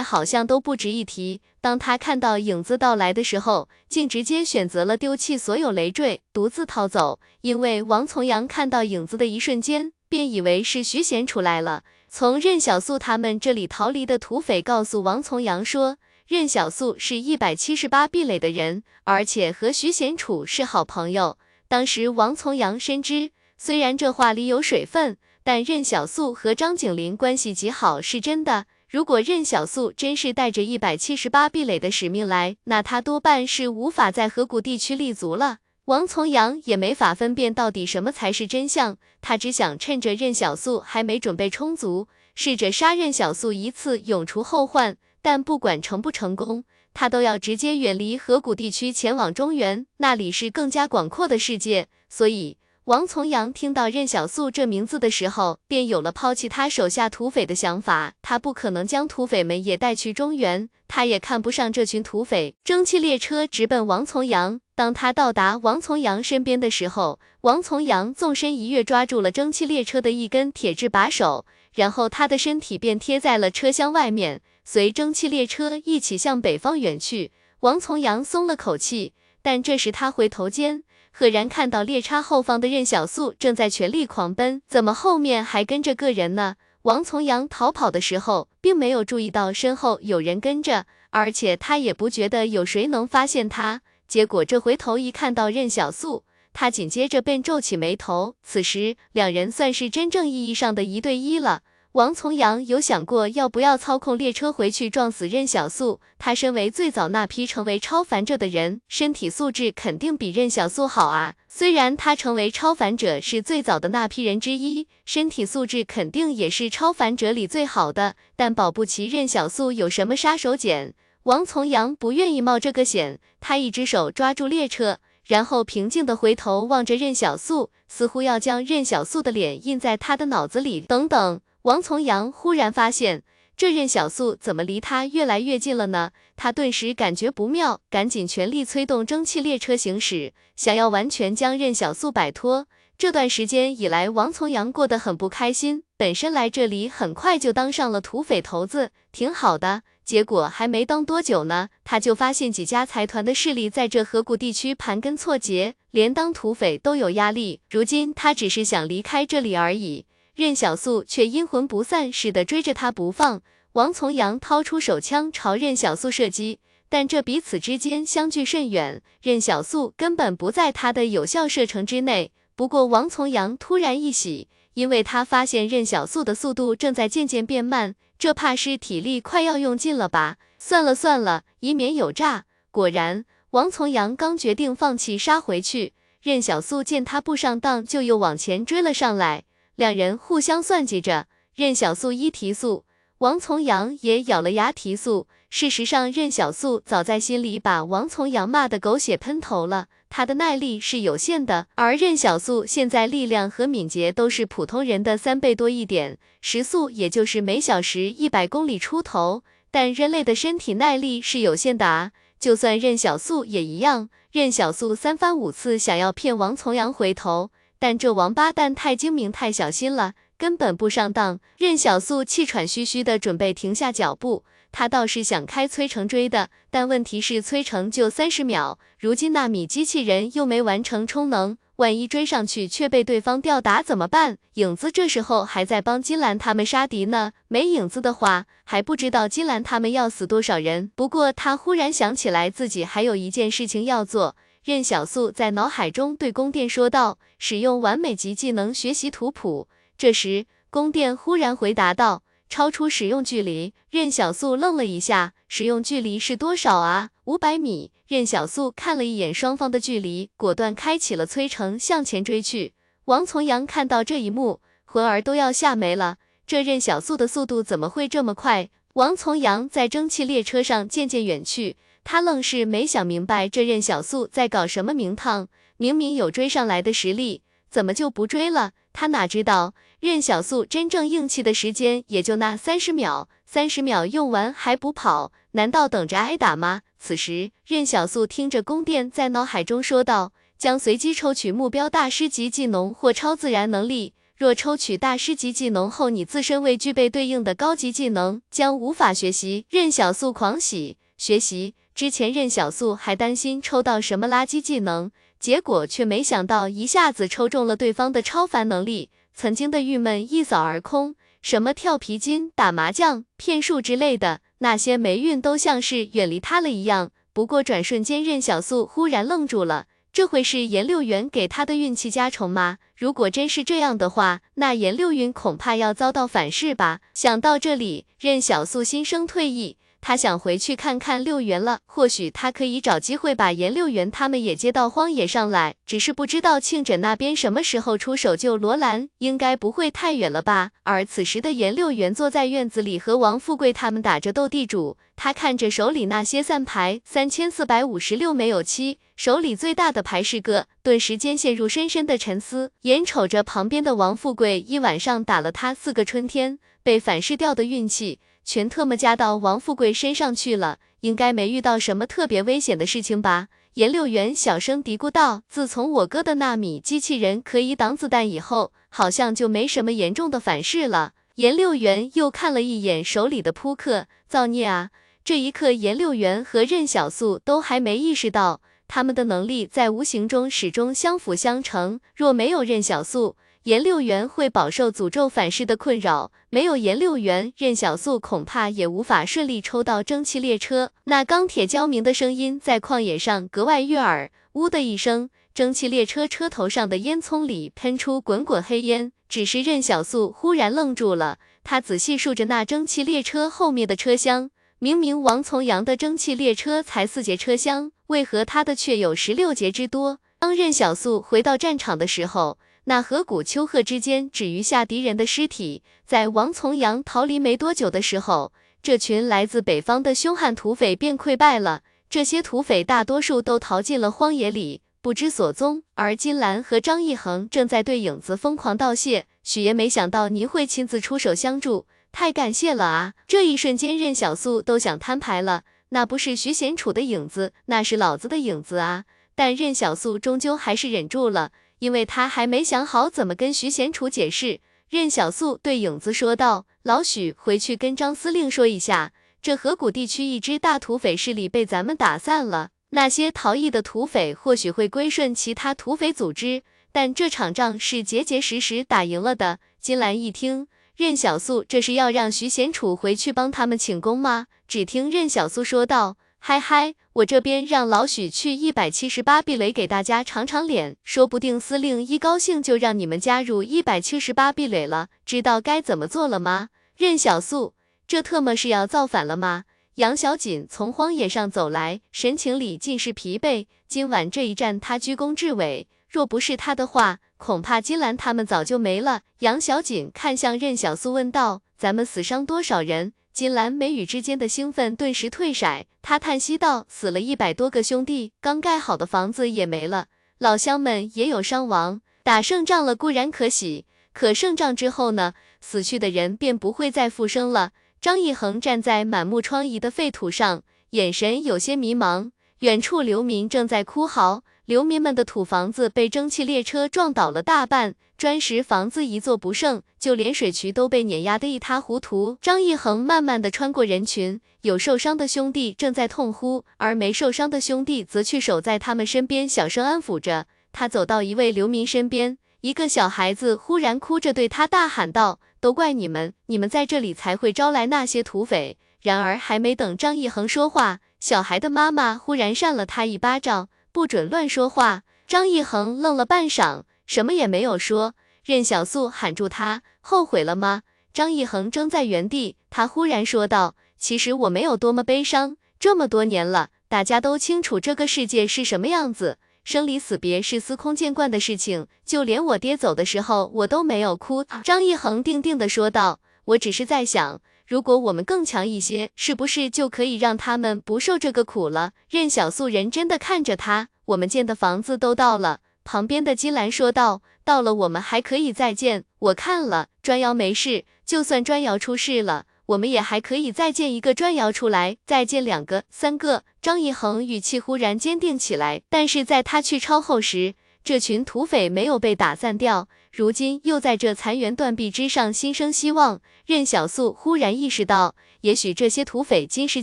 好像都不值一提。当他看到影子到来的时候，竟直接选择了丢弃所有累赘，独自逃走。因为王重阳看到影子的一瞬间，便以为是徐贤楚来了。从任小素他们这里逃离的土匪告诉王重阳说，任小素是一百七十八壁垒的人，而且和徐贤楚是好朋友。当时王重阳深知，虽然这话里有水分。但任小素和张景林关系极好是真的。如果任小素真是带着一百七十八壁垒的使命来，那他多半是无法在河谷地区立足了。王重阳也没法分辨到底什么才是真相，他只想趁着任小素还没准备充足，试着杀任小素一次，永除后患。但不管成不成功，他都要直接远离河谷地区，前往中原，那里是更加广阔的世界。所以。王重阳听到任小素这名字的时候，便有了抛弃他手下土匪的想法。他不可能将土匪们也带去中原，他也看不上这群土匪。蒸汽列车直奔王重阳。当他到达王重阳身边的时候，王重阳纵身一跃，抓住了蒸汽列车的一根铁质把手，然后他的身体便贴在了车厢外面，随蒸汽列车一起向北方远去。王重阳松了口气，但这时他回头间。赫然看到猎叉后方的任小素正在全力狂奔，怎么后面还跟着个人呢？王重阳逃跑的时候，并没有注意到身后有人跟着，而且他也不觉得有谁能发现他。结果这回头一看到任小素，他紧接着便皱起眉头。此时两人算是真正意义上的一对一了。王重阳有想过要不要操控列车回去撞死任小素？他身为最早那批成为超凡者的人，身体素质肯定比任小素好啊。虽然他成为超凡者是最早的那批人之一，身体素质肯定也是超凡者里最好的，但保不齐任小素有什么杀手锏。王重阳不愿意冒这个险，他一只手抓住列车，然后平静的回头望着任小素，似乎要将任小素的脸印在他的脑子里。等等。王重阳忽然发现，这任小素怎么离他越来越近了呢？他顿时感觉不妙，赶紧全力催动蒸汽列车行驶，想要完全将任小素摆脱。这段时间以来，王重阳过得很不开心。本身来这里很快就当上了土匪头子，挺好的。结果还没当多久呢，他就发现几家财团的势力在这河谷地区盘根错节，连当土匪都有压力。如今他只是想离开这里而已。任小素却阴魂不散似的追着他不放。王重阳掏出手枪朝任小素射击，但这彼此之间相距甚远，任小素根本不在他的有效射程之内。不过王重阳突然一喜，因为他发现任小素的速度正在渐渐变慢，这怕是体力快要用尽了吧？算了算了，以免有诈。果然，王重阳刚决定放弃杀回去，任小素见他不上当，就又往前追了上来。两人互相算计着，任小素一提速，王重阳也咬了牙提速。事实上，任小素早在心里把王重阳骂得狗血喷头了。他的耐力是有限的，而任小素现在力量和敏捷都是普通人的三倍多一点，时速也就是每小时一百公里出头。但人类的身体耐力是有限的啊，就算任小素也一样。任小素三番五次想要骗王重阳回头。但这王八蛋太精明太小心了，根本不上当。任小素气喘吁吁的准备停下脚步，他倒是想开崔成追的，但问题是崔成就三十秒，如今纳米机器人又没完成充能，万一追上去却被对方吊打怎么办？影子这时候还在帮金兰他们杀敌呢，没影子的话，还不知道金兰他们要死多少人。不过他忽然想起来，自己还有一件事情要做。任小素在脑海中对宫殿说道：“使用完美级技能学习图谱。”这时，宫殿忽然回答道：“超出使用距离。任小素愣了一下，使用距离是多少啊？五百米。任小素看了一眼双方的距离，果断开启了催程，向前追去。王从阳看到这一幕，魂儿都要吓没了。这任小素的速度怎么会这么快？王从阳在蒸汽列车上渐渐远去，他愣是没想明白这任小素在搞什么名堂。明明有追上来的实力，怎么就不追了？他哪知道任小素真正硬气的时间也就那三十秒，三十秒用完还不跑，难道等着挨打吗？此时，任小素听着宫殿在脑海中说道：“将随机抽取目标大师级技能或超自然能力。若抽取大师级技能后，你自身未具备对应的高级技能，将无法学习。”任小素狂喜，学习。之前任小素还担心抽到什么垃圾技能，结果却没想到一下子抽中了对方的超凡能力，曾经的郁闷一扫而空。什么跳皮筋、打麻将、骗术之类的。那些霉运都像是远离他了一样。不过转瞬间，任小素忽然愣住了。这会是颜六元给他的运气加成吗？如果真是这样的话，那颜六云恐怕要遭到反噬吧。想到这里，任小素心生退意。他想回去看看六元了，或许他可以找机会把颜六元他们也接到荒野上来。只是不知道庆枕那边什么时候出手救罗兰，应该不会太远了吧？而此时的颜六元坐在院子里和王富贵他们打着斗地主，他看着手里那些散牌，三千四百五十六没有七，手里最大的牌是个，顿时间陷入深深的沉思。眼瞅着旁边的王富贵一晚上打了他四个春天，被反噬掉的运气。全特么加到王富贵身上去了，应该没遇到什么特别危险的事情吧？颜六元小声嘀咕道：“自从我哥的纳米机器人可以挡子弹以后，好像就没什么严重的反噬了。”颜六元又看了一眼手里的扑克，造孽啊！这一刻，颜六元和任小素都还没意识到，他们的能力在无形中始终相辅相成。若没有任小素，颜六元会饱受诅咒反噬的困扰，没有颜六元，任小素恐怕也无法顺利抽到蒸汽列车。那钢铁交鸣的声音在旷野上格外悦耳。呜的一声，蒸汽列车车头上的烟囱里喷出滚滚黑烟。只是任小素忽然愣住了，他仔细数着那蒸汽列车后面的车厢，明明王从阳的蒸汽列车才四节车厢，为何他的却有十六节之多？当任小素回到战场的时候。那河谷丘壑之间只余下敌人的尸体。在王从阳逃离没多久的时候，这群来自北方的凶悍土匪便溃败了。这些土匪大多数都逃进了荒野里，不知所踪。而金兰和张义恒正在对影子疯狂道谢。许爷没想到您会亲自出手相助，太感谢了啊！这一瞬间，任小素都想摊牌了。那不是徐贤楚的影子，那是老子的影子啊！但任小素终究还是忍住了。因为他还没想好怎么跟徐贤楚解释，任小素对影子说道：“老许，回去跟张司令说一下，这河谷地区一支大土匪势力被咱们打散了，那些逃逸的土匪或许会归顺其他土匪组织，但这场仗是结结实实打赢了的。”金兰一听，任小素这是要让徐贤楚回去帮他们请功吗？只听任小素说道。嗨嗨，我这边让老许去一百七十八壁垒给大家长长脸，说不定司令一高兴就让你们加入一百七十八壁垒了。知道该怎么做了吗？任小素，这特么是要造反了吗？杨小锦从荒野上走来，神情里尽是疲惫。今晚这一战，他居功至伟，若不是他的话，恐怕金兰他们早就没了。杨小锦看向任小素问道：“咱们死伤多少人？”金兰眉宇之间的兴奋顿时退色，他叹息道：“死了一百多个兄弟，刚盖好的房子也没了，老乡们也有伤亡。打胜仗了固然可喜，可胜仗之后呢？死去的人便不会再复生了。”张一恒站在满目疮痍的废土上，眼神有些迷茫。远处流民正在哭嚎。流民们的土房子被蒸汽列车撞倒了大半，砖石房子一座不剩，就连水渠都被碾压得一塌糊涂。张一恒慢慢的穿过人群，有受伤的兄弟正在痛呼，而没受伤的兄弟则去守在他们身边，小声安抚着。他走到一位流民身边，一个小孩子忽然哭着对他大喊道：“都怪你们，你们在这里才会招来那些土匪。”然而还没等张一恒说话，小孩的妈妈忽然扇了他一巴掌。不准乱说话！张一恒愣了半晌，什么也没有说。任小素喊住他，后悔了吗？张一恒怔在原地，他忽然说道：“其实我没有多么悲伤，这么多年了，大家都清楚这个世界是什么样子。”生离死别是司空见惯的事情，就连我爹走的时候，我都没有哭。张一恒定定的说道：“我只是在想，如果我们更强一些，是不是就可以让他们不受这个苦了？”任小素认真的看着他，我们建的房子都到了。旁边的金兰说道：“到了，我们还可以再建。我看了，砖窑没事，就算砖窑出事了。”我们也还可以再建一个砖窑出来，再建两个、三个。张一恒语气忽然坚定起来。但是在他去抄后时，这群土匪没有被打散掉，如今又在这残垣断壁之上心生希望。任小素忽然意识到，也许这些土匪今时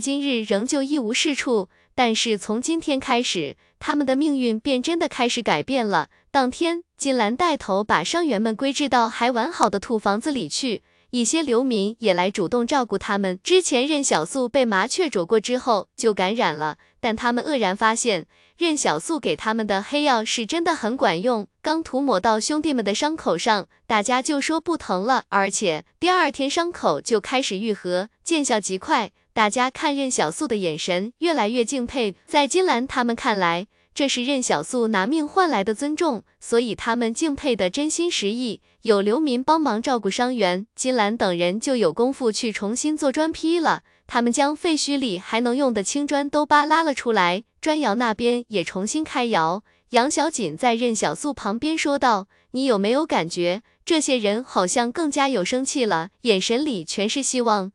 今日仍旧一无是处，但是从今天开始，他们的命运便真的开始改变了。当天，金兰带头把伤员们归置到还完好的土房子里去。一些流民也来主动照顾他们。之前任小素被麻雀啄过之后就感染了，但他们愕然发现任小素给他们的黑药是真的很管用。刚涂抹到兄弟们的伤口上，大家就说不疼了，而且第二天伤口就开始愈合，见效极快。大家看任小素的眼神越来越敬佩，在金兰他们看来。这是任小素拿命换来的尊重，所以他们敬佩的真心实意。有流民帮忙照顾伤员，金兰等人就有功夫去重新做砖坯了。他们将废墟里还能用的青砖都扒拉了出来，砖窑那边也重新开窑。杨小锦在任小素旁边说道：“你有没有感觉，这些人好像更加有生气了，眼神里全是希望？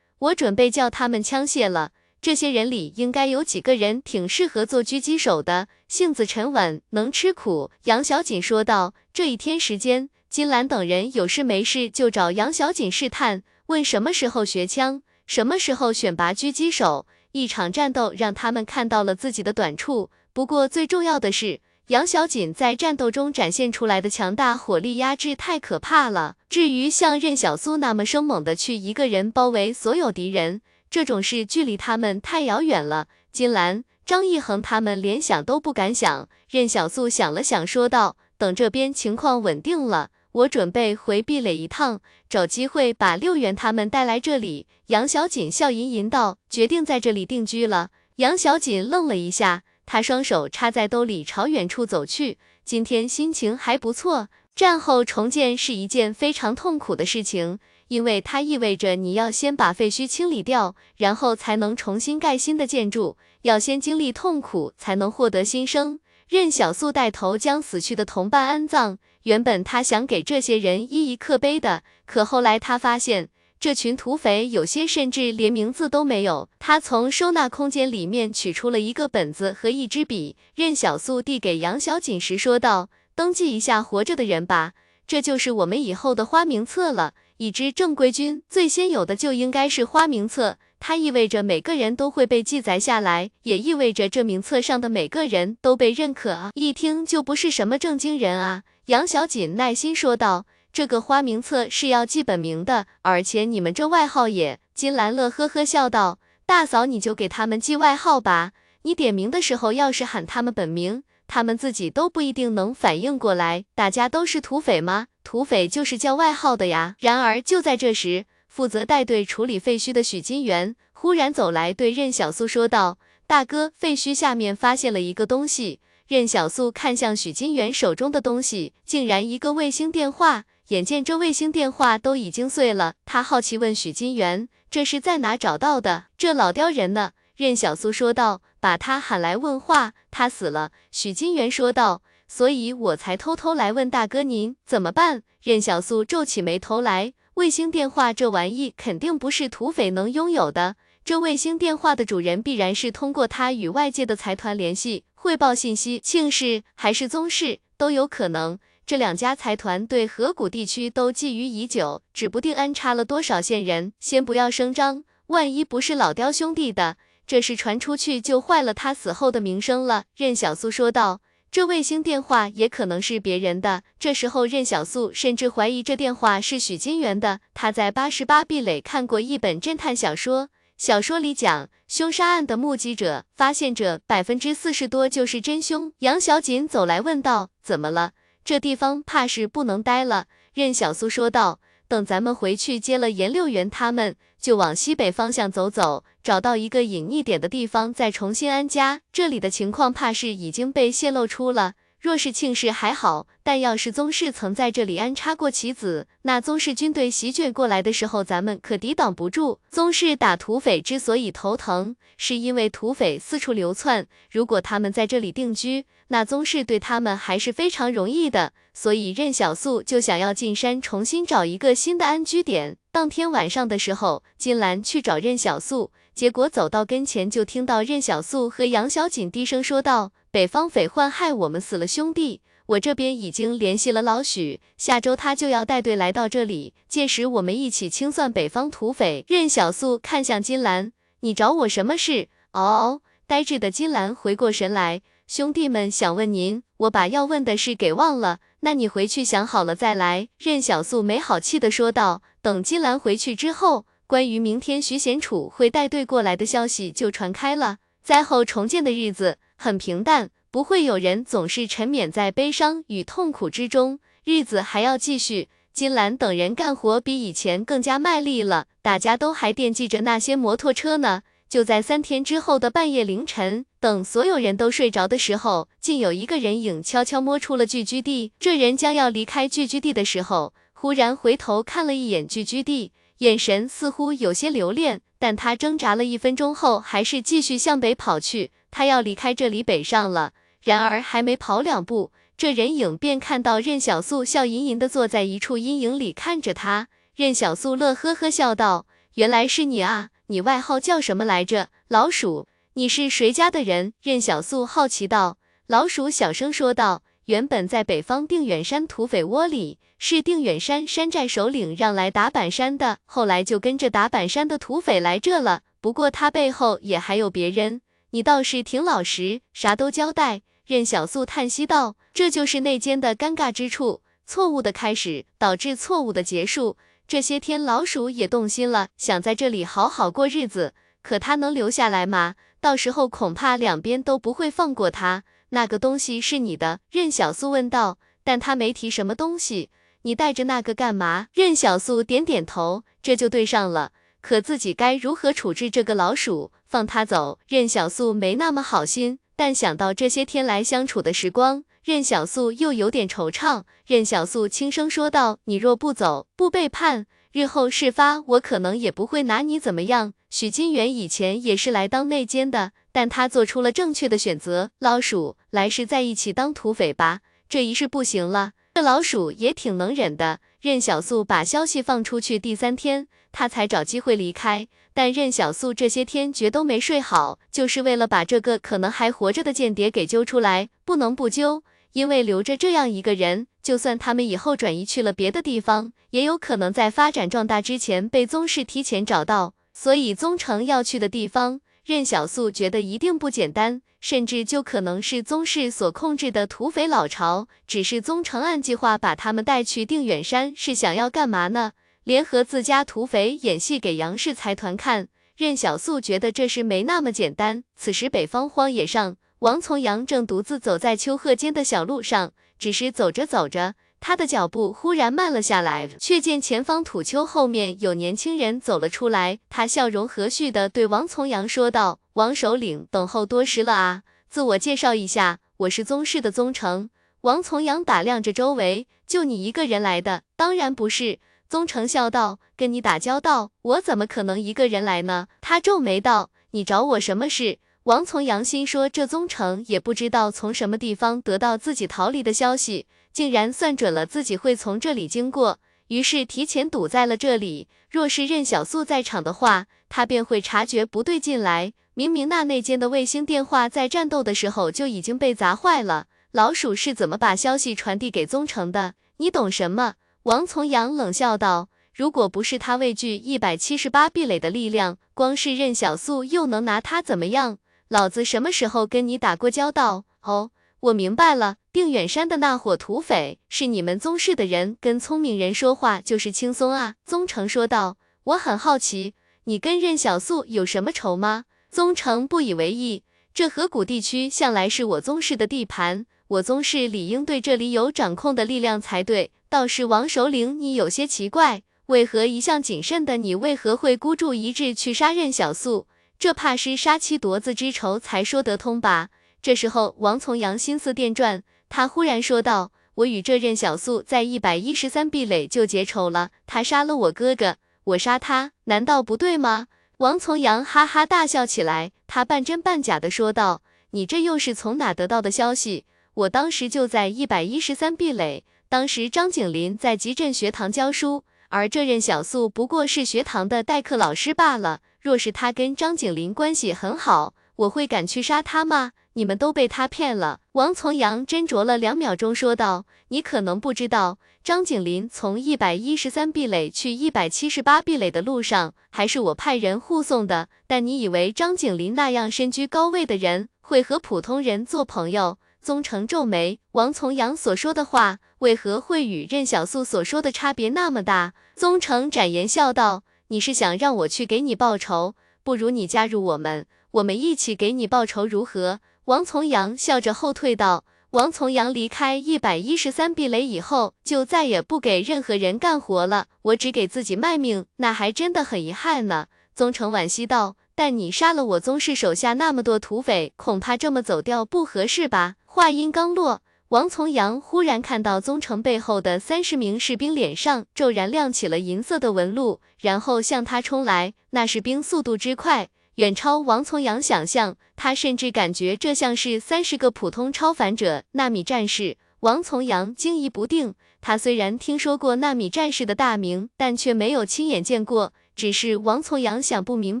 我准备叫他们枪械了。”这些人里应该有几个人挺适合做狙击手的，性子沉稳，能吃苦。杨小锦说道。这一天时间，金兰等人有事没事就找杨小锦试探，问什么时候学枪，什么时候选拔狙击手。一场战斗让他们看到了自己的短处，不过最重要的是，杨小锦在战斗中展现出来的强大火力压制太可怕了。至于像任小苏那么生猛的去一个人包围所有敌人。这种事距离他们太遥远了，金兰、张一恒他们连想都不敢想。任小素想了想，说道：“等这边情况稳定了，我准备回壁垒一趟，找机会把六元他们带来这里。”杨小锦笑吟吟道：“决定在这里定居了。”杨小锦愣了一下，他双手插在兜里，朝远处走去。今天心情还不错。战后重建是一件非常痛苦的事情。因为它意味着你要先把废墟清理掉，然后才能重新盖新的建筑。要先经历痛苦，才能获得新生。任小素带头将死去的同伴安葬。原本他想给这些人一一刻碑的，可后来他发现，这群土匪有些甚至连名字都没有。他从收纳空间里面取出了一个本子和一支笔。任小素递给杨小锦时说道：“登记一下活着的人吧，这就是我们以后的花名册了。”一支正规军最先有的就应该是花名册，它意味着每个人都会被记载下来，也意味着这名册上的每个人都被认可！一听就不是什么正经人啊！杨小锦耐心说道：“这个花名册是要记本名的，而且你们这外号也……”金兰乐呵呵笑道：“大嫂，你就给他们记外号吧，你点名的时候要是喊他们本名。”他们自己都不一定能反应过来，大家都是土匪吗？土匪就是叫外号的呀。然而就在这时，负责带队处理废墟的许金元忽然走来，对任小素说道：“大哥，废墟下面发现了一个东西。”任小素看向许金元手中的东西，竟然一个卫星电话。眼见这卫星电话都已经碎了，他好奇问许金元：“这是在哪找到的？这老刁人呢？”任小素说道。把他喊来问话，他死了。许金元说道，所以我才偷偷来问大哥您怎么办。任小素皱起眉头来，卫星电话这玩意肯定不是土匪能拥有的，这卫星电话的主人必然是通过他与外界的财团联系，汇报信息，庆氏还是宗氏都有可能。这两家财团对河谷地区都觊觎已久，指不定安插了多少线人。先不要声张，万一不是老刁兄弟的。这事传出去就坏了他死后的名声了。任小素说道：“这卫星电话也可能是别人的。”这时候，任小素甚至怀疑这电话是许金元的。他在八十八壁垒看过一本侦探小说，小说里讲凶杀案的目击者、发现者百分之四十多就是真凶。杨小锦走来问道：“怎么了？这地方怕是不能待了。”任小苏说道：“等咱们回去接了颜六元他们，就往西北方向走走，找到一个隐匿点的地方再重新安家。这里的情况怕是已经被泄露出了。若是庆氏还好，但要是宗室曾在这里安插过棋子，那宗室军队席卷过来的时候，咱们可抵挡不住。宗室打土匪之所以头疼，是因为土匪四处流窜，如果他们在这里定居，那宗室对他们还是非常容易的。所以任小素就想要进山重新找一个新的安居点。当天晚上的时候，金兰去找任小素，结果走到跟前就听到任小素和杨小锦低声说道。北方匪患害我们死了兄弟，我这边已经联系了老许，下周他就要带队来到这里，届时我们一起清算北方土匪。任小素看向金兰，你找我什么事？哦哦，呆滞的金兰回过神来，兄弟们想问您，我把要问的事给忘了，那你回去想好了再来。任小素没好气的说道。等金兰回去之后，关于明天徐贤楚会带队过来的消息就传开了。灾后重建的日子。很平淡，不会有人总是沉湎在悲伤与痛苦之中，日子还要继续。金兰等人干活比以前更加卖力了，大家都还惦记着那些摩托车呢。就在三天之后的半夜凌晨，等所有人都睡着的时候，竟有一个人影悄悄摸出了聚居地。这人将要离开聚居地的时候，忽然回头看了一眼聚居地，眼神似乎有些留恋，但他挣扎了一分钟后，还是继续向北跑去。他要离开这里北上了，然而还没跑两步，这人影便看到任小素笑吟吟的坐在一处阴影里看着他。任小素乐呵呵笑道：“原来是你啊，你外号叫什么来着？老鼠？你是谁家的人？”任小素好奇道。老鼠小声说道：“原本在北方定远山土匪窝里，是定远山山寨首领让来打板山的，后来就跟着打板山的土匪来这了。不过他背后也还有别人。”你倒是挺老实，啥都交代。任小素叹息道：“这就是内奸的尴尬之处，错误的开始导致错误的结束。这些天老鼠也动心了，想在这里好好过日子。可他能留下来吗？到时候恐怕两边都不会放过他。那个东西是你的？”任小素问道。但他没提什么东西。你带着那个干嘛？任小素点点头，这就对上了。可自己该如何处置这个老鼠？放他走？任小素没那么好心，但想到这些天来相处的时光，任小素又有点惆怅。任小素轻声说道：“你若不走，不背叛，日后事发，我可能也不会拿你怎么样。”许金元以前也是来当内奸的，但他做出了正确的选择。老鼠，来世在一起当土匪吧。这一世不行了。这老鼠也挺能忍的。任小素把消息放出去第三天。他才找机会离开，但任小素这些天绝都没睡好，就是为了把这个可能还活着的间谍给揪出来。不能不揪，因为留着这样一个人，就算他们以后转移去了别的地方，也有可能在发展壮大之前被宗室提前找到。所以宗成要去的地方，任小素觉得一定不简单，甚至就可能是宗室所控制的土匪老巢。只是宗成按计划把他们带去定远山，是想要干嘛呢？联合自家土匪演戏给杨氏财团看，任小素觉得这事没那么简单。此时北方荒野上，王从阳正独自走在丘壑间的小路上，只是走着走着，他的脚步忽然慢了下来，却见前方土丘后面有年轻人走了出来。他笑容和煦地对王从阳说道：“王首领，等候多时了啊！自我介绍一下，我是宗室的宗成。”王从阳打量着周围，就你一个人来的？当然不是。宗成笑道：“跟你打交道，我怎么可能一个人来呢？”他皱眉道：“你找我什么事？”王从阳心说：“这宗成也不知道从什么地方得到自己逃离的消息，竟然算准了自己会从这里经过，于是提前堵在了这里。若是任小素在场的话，他便会察觉不对劲来。明明那内奸的卫星电话在战斗的时候就已经被砸坏了，老鼠是怎么把消息传递给宗成的？你懂什么？”王从阳冷笑道：“如果不是他畏惧一百七十八壁垒的力量，光是任小素又能拿他怎么样？老子什么时候跟你打过交道？哦，我明白了，定远山的那伙土匪是你们宗室的人，跟聪明人说话就是轻松啊。”宗成说道：“我很好奇，你跟任小素有什么仇吗？”宗成不以为意：“这河谷地区向来是我宗室的地盘，我宗室理应对这里有掌控的力量才对。”倒是王首领，你有些奇怪。为何一向谨慎的你为何会孤注一掷去杀任小素？这怕是杀妻夺子之仇才说得通吧？这时候，王从阳心思电转，他忽然说道：“我与这任小素在一百一十三壁垒就结仇了，他杀了我哥哥，我杀他，难道不对吗？”王从阳哈哈大笑起来，他半真半假的说道：“你这又是从哪得到的消息？我当时就在一百一十三壁垒，当时张景林在集镇学堂教书，而这任小素不过是学堂的代课老师罢了。若是他跟张景林关系很好，我会敢去杀他吗？”你们都被他骗了。王从阳斟酌了两秒钟，说道：“你可能不知道，张景林从一百一十三壁垒去一百七十八壁垒的路上，还是我派人护送的。但你以为张景林那样身居高位的人，会和普通人做朋友？”宗成皱眉，王从阳所说的话，为何会与任小素所说的差别那么大？宗成展颜笑道：“你是想让我去给你报仇？不如你加入我们，我们一起给你报仇，如何？”王从阳笑着后退道：“王从阳离开一百一十三壁垒以后，就再也不给任何人干活了。我只给自己卖命，那还真的很遗憾呢。”宗成惋惜道：“但你杀了我宗室手下那么多土匪，恐怕这么走掉不合适吧？”话音刚落，王从阳忽然看到宗成背后的三十名士兵脸上骤然亮起了银色的纹路，然后向他冲来。那士兵速度之快。远超王从阳想象，他甚至感觉这像是三十个普通超凡者纳米战士。王从阳惊疑不定，他虽然听说过纳米战士的大名，但却没有亲眼见过。只是王从阳想不明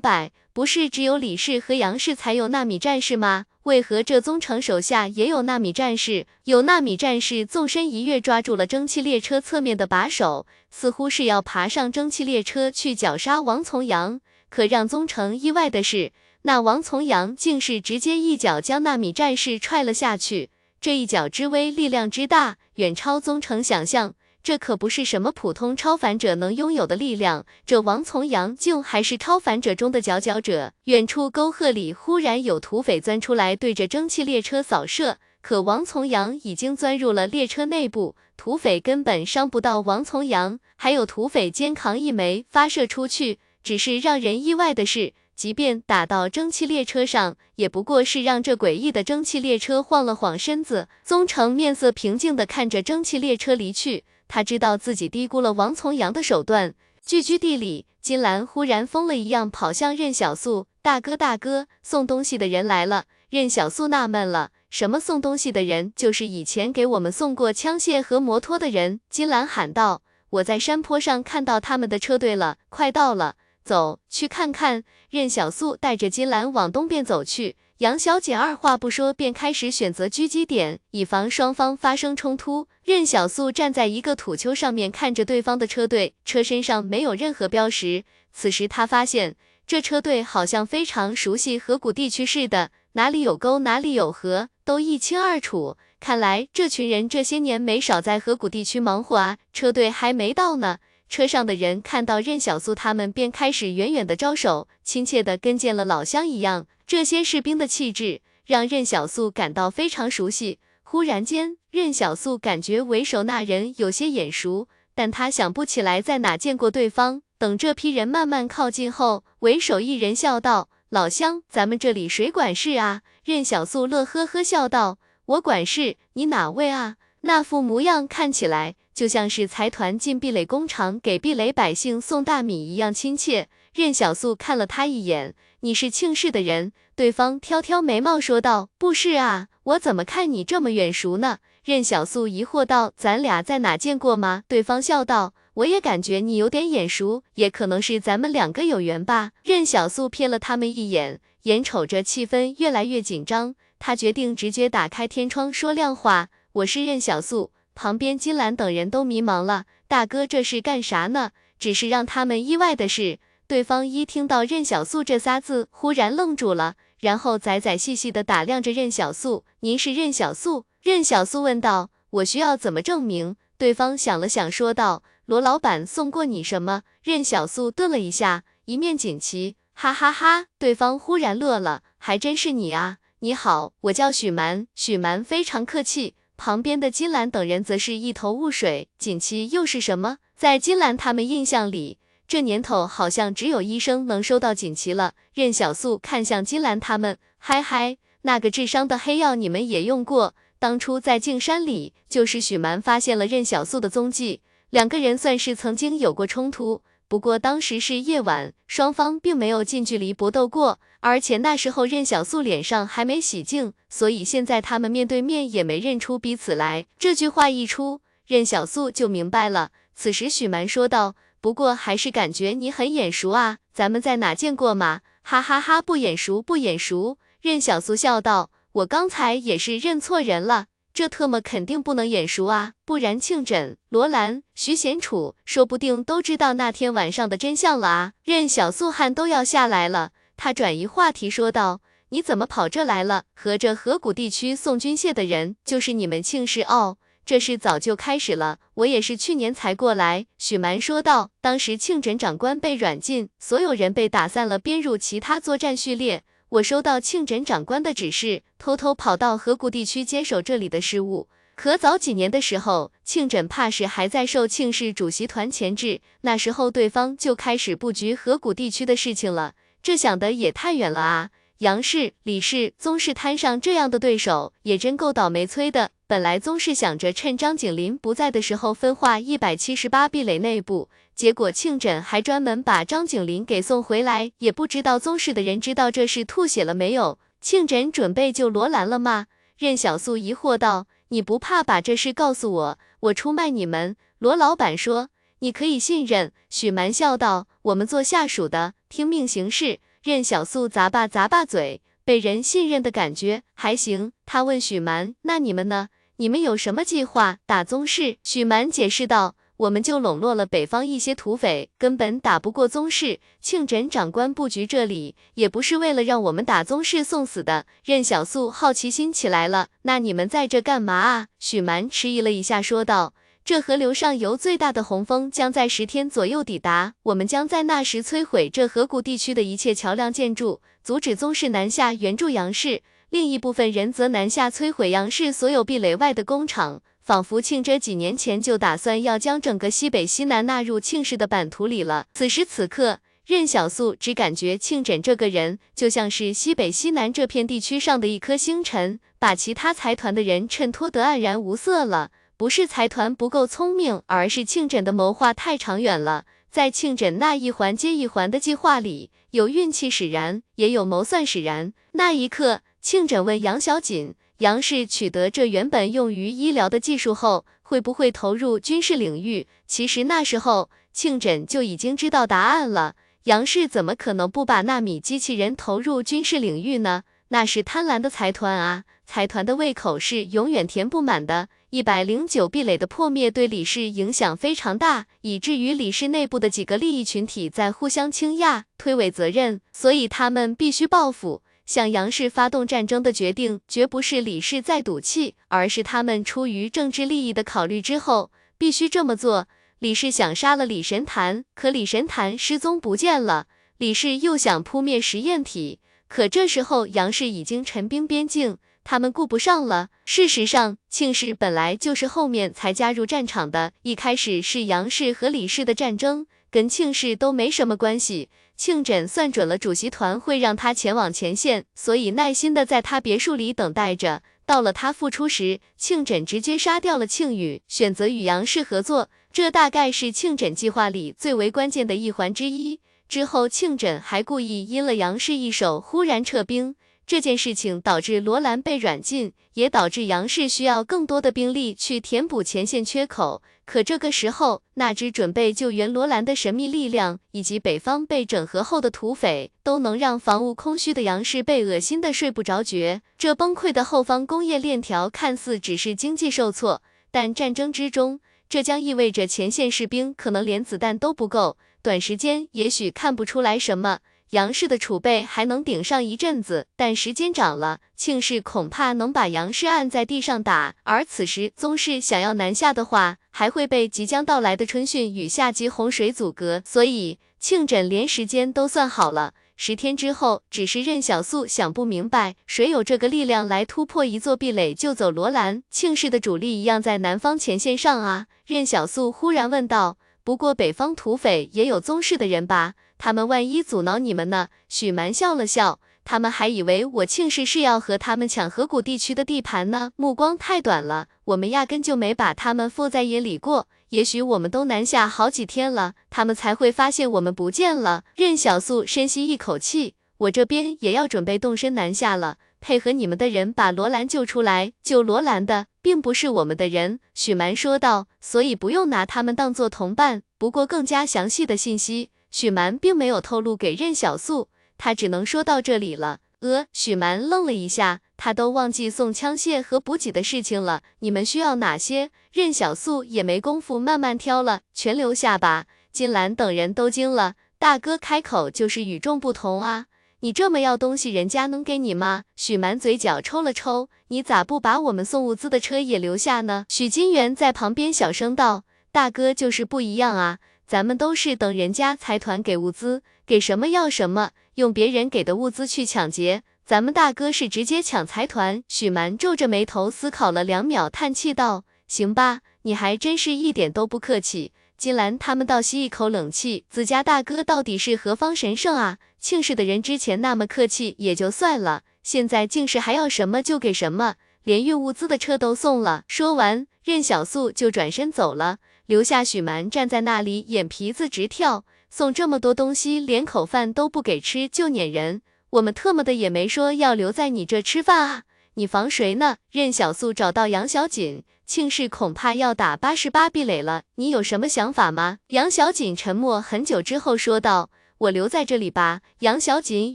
白，不是只有李氏和杨氏才有纳米战士吗？为何这宗城手下也有纳米战士？有纳米战士纵身一跃，抓住了蒸汽列车侧面的把手，似乎是要爬上蒸汽列车去绞杀王从阳。可让宗成意外的是，那王从阳竟是直接一脚将纳米战士踹了下去。这一脚之威，力量之大，远超宗成想象。这可不是什么普通超凡者能拥有的力量。这王从阳竟还是超凡者中的佼佼者。远处沟壑里忽然有土匪钻出来，对着蒸汽列车扫射。可王从阳已经钻入了列车内部，土匪根本伤不到王从阳。还有土匪肩扛一枚发射出去。只是让人意外的是，即便打到蒸汽列车上，也不过是让这诡异的蒸汽列车晃了晃身子。宗成面色平静地看着蒸汽列车离去，他知道自己低估了王从阳的手段。聚居地里，金兰忽然疯了一样跑向任小素，大哥大哥，送东西的人来了。任小素纳闷了，什么送东西的人？就是以前给我们送过枪械和摩托的人。金兰喊道：“我在山坡上看到他们的车队了，快到了。”走去看看，任小素带着金兰往东边走去。杨小姐二话不说，便开始选择狙击点，以防双方发生冲突。任小素站在一个土丘上面，看着对方的车队，车身上没有任何标识。此时他发现，这车队好像非常熟悉河谷地区似的，哪里有沟，哪里有河，都一清二楚。看来这群人这些年没少在河谷地区忙活啊。车队还没到呢。车上的人看到任小素他们，便开始远远的招手，亲切的跟见了老乡一样。这些士兵的气质让任小素感到非常熟悉。忽然间，任小素感觉为首那人有些眼熟，但他想不起来在哪见过对方。等这批人慢慢靠近后，为首一人笑道：“老乡，咱们这里谁管事啊？”任小素乐呵呵笑道：“我管事，你哪位啊？”那副模样看起来。就像是财团进壁垒工厂给壁垒百姓送大米一样亲切。任小素看了他一眼，你是庆氏的人？对方挑挑眉毛说道，不是啊，我怎么看你这么眼熟呢？任小素疑惑道，咱俩在哪见过吗？对方笑道，我也感觉你有点眼熟，也可能是咱们两个有缘吧。任小素瞥了他们一眼，眼瞅着气氛越来越紧张，他决定直接打开天窗说亮话，我是任小素。旁边金兰等人都迷茫了，大哥这是干啥呢？只是让他们意外的是，对方一听到任小素这仨字，忽然愣住了，然后仔仔细细的打量着任小素。您是任小素？任小素问道。我需要怎么证明？对方想了想，说道。罗老板送过你什么？任小素顿了一下，一面锦旗。哈哈哈！对方忽然乐了，还真是你啊！你好，我叫许蛮。许蛮非常客气。旁边的金兰等人则是一头雾水，锦旗又是什么？在金兰他们印象里，这年头好像只有医生能收到锦旗了。任小素看向金兰他们，嗨嗨，那个智商的黑药你们也用过？当初在静山里，就是许蛮发现了任小素的踪迹，两个人算是曾经有过冲突。不过当时是夜晚，双方并没有近距离搏斗过，而且那时候任小素脸上还没洗净，所以现在他们面对面也没认出彼此来。这句话一出，任小素就明白了。此时许蛮说道：“不过还是感觉你很眼熟啊，咱们在哪见过吗？”哈哈哈，不眼熟不眼熟。任小素笑道：“我刚才也是认错人了。”这特么肯定不能眼熟啊，不然庆枕、罗兰、徐贤楚说不定都知道那天晚上的真相了啊！任小素汗都要下来了，他转移话题说道：“你怎么跑这来了？合着河谷地区送军械的人就是你们庆氏哦？这事早就开始了，我也是去年才过来。”许蛮说道：“当时庆枕长官被软禁，所有人被打散了，编入其他作战序列。”我收到庆枕长官的指示，偷偷跑到河谷地区接手这里的事务。可早几年的时候，庆枕怕是还在受庆氏主席团钳制，那时候对方就开始布局河谷地区的事情了。这想的也太远了啊！杨氏、李氏、宗氏摊上这样的对手，也真够倒霉催的。本来宗氏想着趁张景林不在的时候分化一百七十八壁垒内部。结果庆枕还专门把张景林给送回来，也不知道宗室的人知道这事吐血了没有？庆枕准备救罗兰了吗？任小素疑惑道：“你不怕把这事告诉我，我出卖你们？”罗老板说：“你可以信任。”许蛮笑道：“我们做下属的，听命行事。”任小素咂吧咂吧嘴，被人信任的感觉还行。他问许蛮：“那你们呢？你们有什么计划？打宗室？”许蛮解释道。我们就笼络了北方一些土匪，根本打不过宗室。庆枕长官布局这里，也不是为了让我们打宗室送死的。任小素好奇心起来了，那你们在这干嘛啊？许蛮迟疑了一下，说道：这河流上游最大的洪峰将在十天左右抵达，我们将在那时摧毁这河谷地区的一切桥梁建筑，阻止宗室南下援助杨氏。另一部分人则南下摧毁杨氏所有壁垒外的工厂。仿佛庆哲几年前就打算要将整个西北西南纳入庆氏的版图里了。此时此刻，任小素只感觉庆枕这个人就像是西北西南这片地区上的一颗星辰，把其他财团的人衬托得黯然无色了。不是财团不够聪明，而是庆枕的谋划太长远了。在庆枕那一环接一环的计划里，有运气使然，也有谋算使然。那一刻，庆枕问杨小锦。杨氏取得这原本用于医疗的技术后，会不会投入军事领域？其实那时候庆枕就已经知道答案了。杨氏怎么可能不把纳米机器人投入军事领域呢？那是贪婪的财团啊！财团的胃口是永远填不满的。一百零九壁垒的破灭对李氏影响非常大，以至于李氏内部的几个利益群体在互相倾轧、推诿责任，所以他们必须报复。向杨氏发动战争的决定，绝不是李氏在赌气，而是他们出于政治利益的考虑之后，必须这么做。李氏想杀了李神坛，可李神坛失踪不见了。李氏又想扑灭实验体，可这时候杨氏已经陈兵边境，他们顾不上了。事实上，庆氏本来就是后面才加入战场的，一开始是杨氏和李氏的战争，跟庆氏都没什么关系。庆枕算准了主席团会让他前往前线，所以耐心的在他别墅里等待着。到了他复出时，庆枕直接杀掉了庆宇，选择与杨氏合作。这大概是庆枕计划里最为关键的一环之一。之后，庆枕还故意阴了杨氏一手，忽然撤兵。这件事情导致罗兰被软禁，也导致杨氏需要更多的兵力去填补前线缺口。可这个时候，那支准备救援罗兰的神秘力量，以及北方被整合后的土匪，都能让房屋空虚的杨氏被恶心的睡不着觉。这崩溃的后方工业链条看似只是经济受挫，但战争之中，这将意味着前线士兵可能连子弹都不够，短时间也许看不出来什么。杨氏的储备还能顶上一阵子，但时间长了，庆氏恐怕能把杨氏按在地上打。而此时宗室想要南下的话，还会被即将到来的春汛与夏季洪水阻隔。所以庆枕连时间都算好了，十天之后，只是任小素想不明白，谁有这个力量来突破一座壁垒救走罗兰？庆氏的主力一样在南方前线上啊！任小素忽然问道。不过北方土匪也有宗室的人吧？他们万一阻挠你们呢？许蛮笑了笑，他们还以为我庆氏是要和他们抢河谷地区的地盘呢。目光太短了，我们压根就没把他们放在眼里过。也许我们都南下好几天了，他们才会发现我们不见了。任小素深吸一口气，我这边也要准备动身南下了，配合你们的人把罗兰救出来。救罗兰的并不是我们的人，许蛮说道，所以不用拿他们当做同伴。不过更加详细的信息，许蛮并没有透露给任小素，他只能说到这里了。呃，许蛮愣了一下。他都忘记送枪械和补给的事情了，你们需要哪些？任小素也没工夫慢慢挑了，全留下吧。金兰等人都惊了，大哥开口就是与众不同啊！你这么要东西，人家能给你吗？许蛮嘴角抽了抽，你咋不把我们送物资的车也留下呢？许金元在旁边小声道：“大哥就是不一样啊，咱们都是等人家财团给物资，给什么要什么，用别人给的物资去抢劫。”咱们大哥是直接抢财团，许蛮皱着眉头思考了两秒，叹气道：“行吧，你还真是一点都不客气。”金兰他们倒吸一口冷气，自家大哥到底是何方神圣啊？庆氏的人之前那么客气也就算了，现在竟是还要什么就给什么，连运物资的车都送了。说完，任小素就转身走了，留下许蛮站在那里，眼皮子直跳。送这么多东西，连口饭都不给吃，就撵人。我们特么的也没说要留在你这吃饭啊！你防谁呢？任小素找到杨小锦，庆氏恐怕要打八十八壁垒了，你有什么想法吗？杨小锦沉默很久之后说道：“我留在这里吧。”杨小锦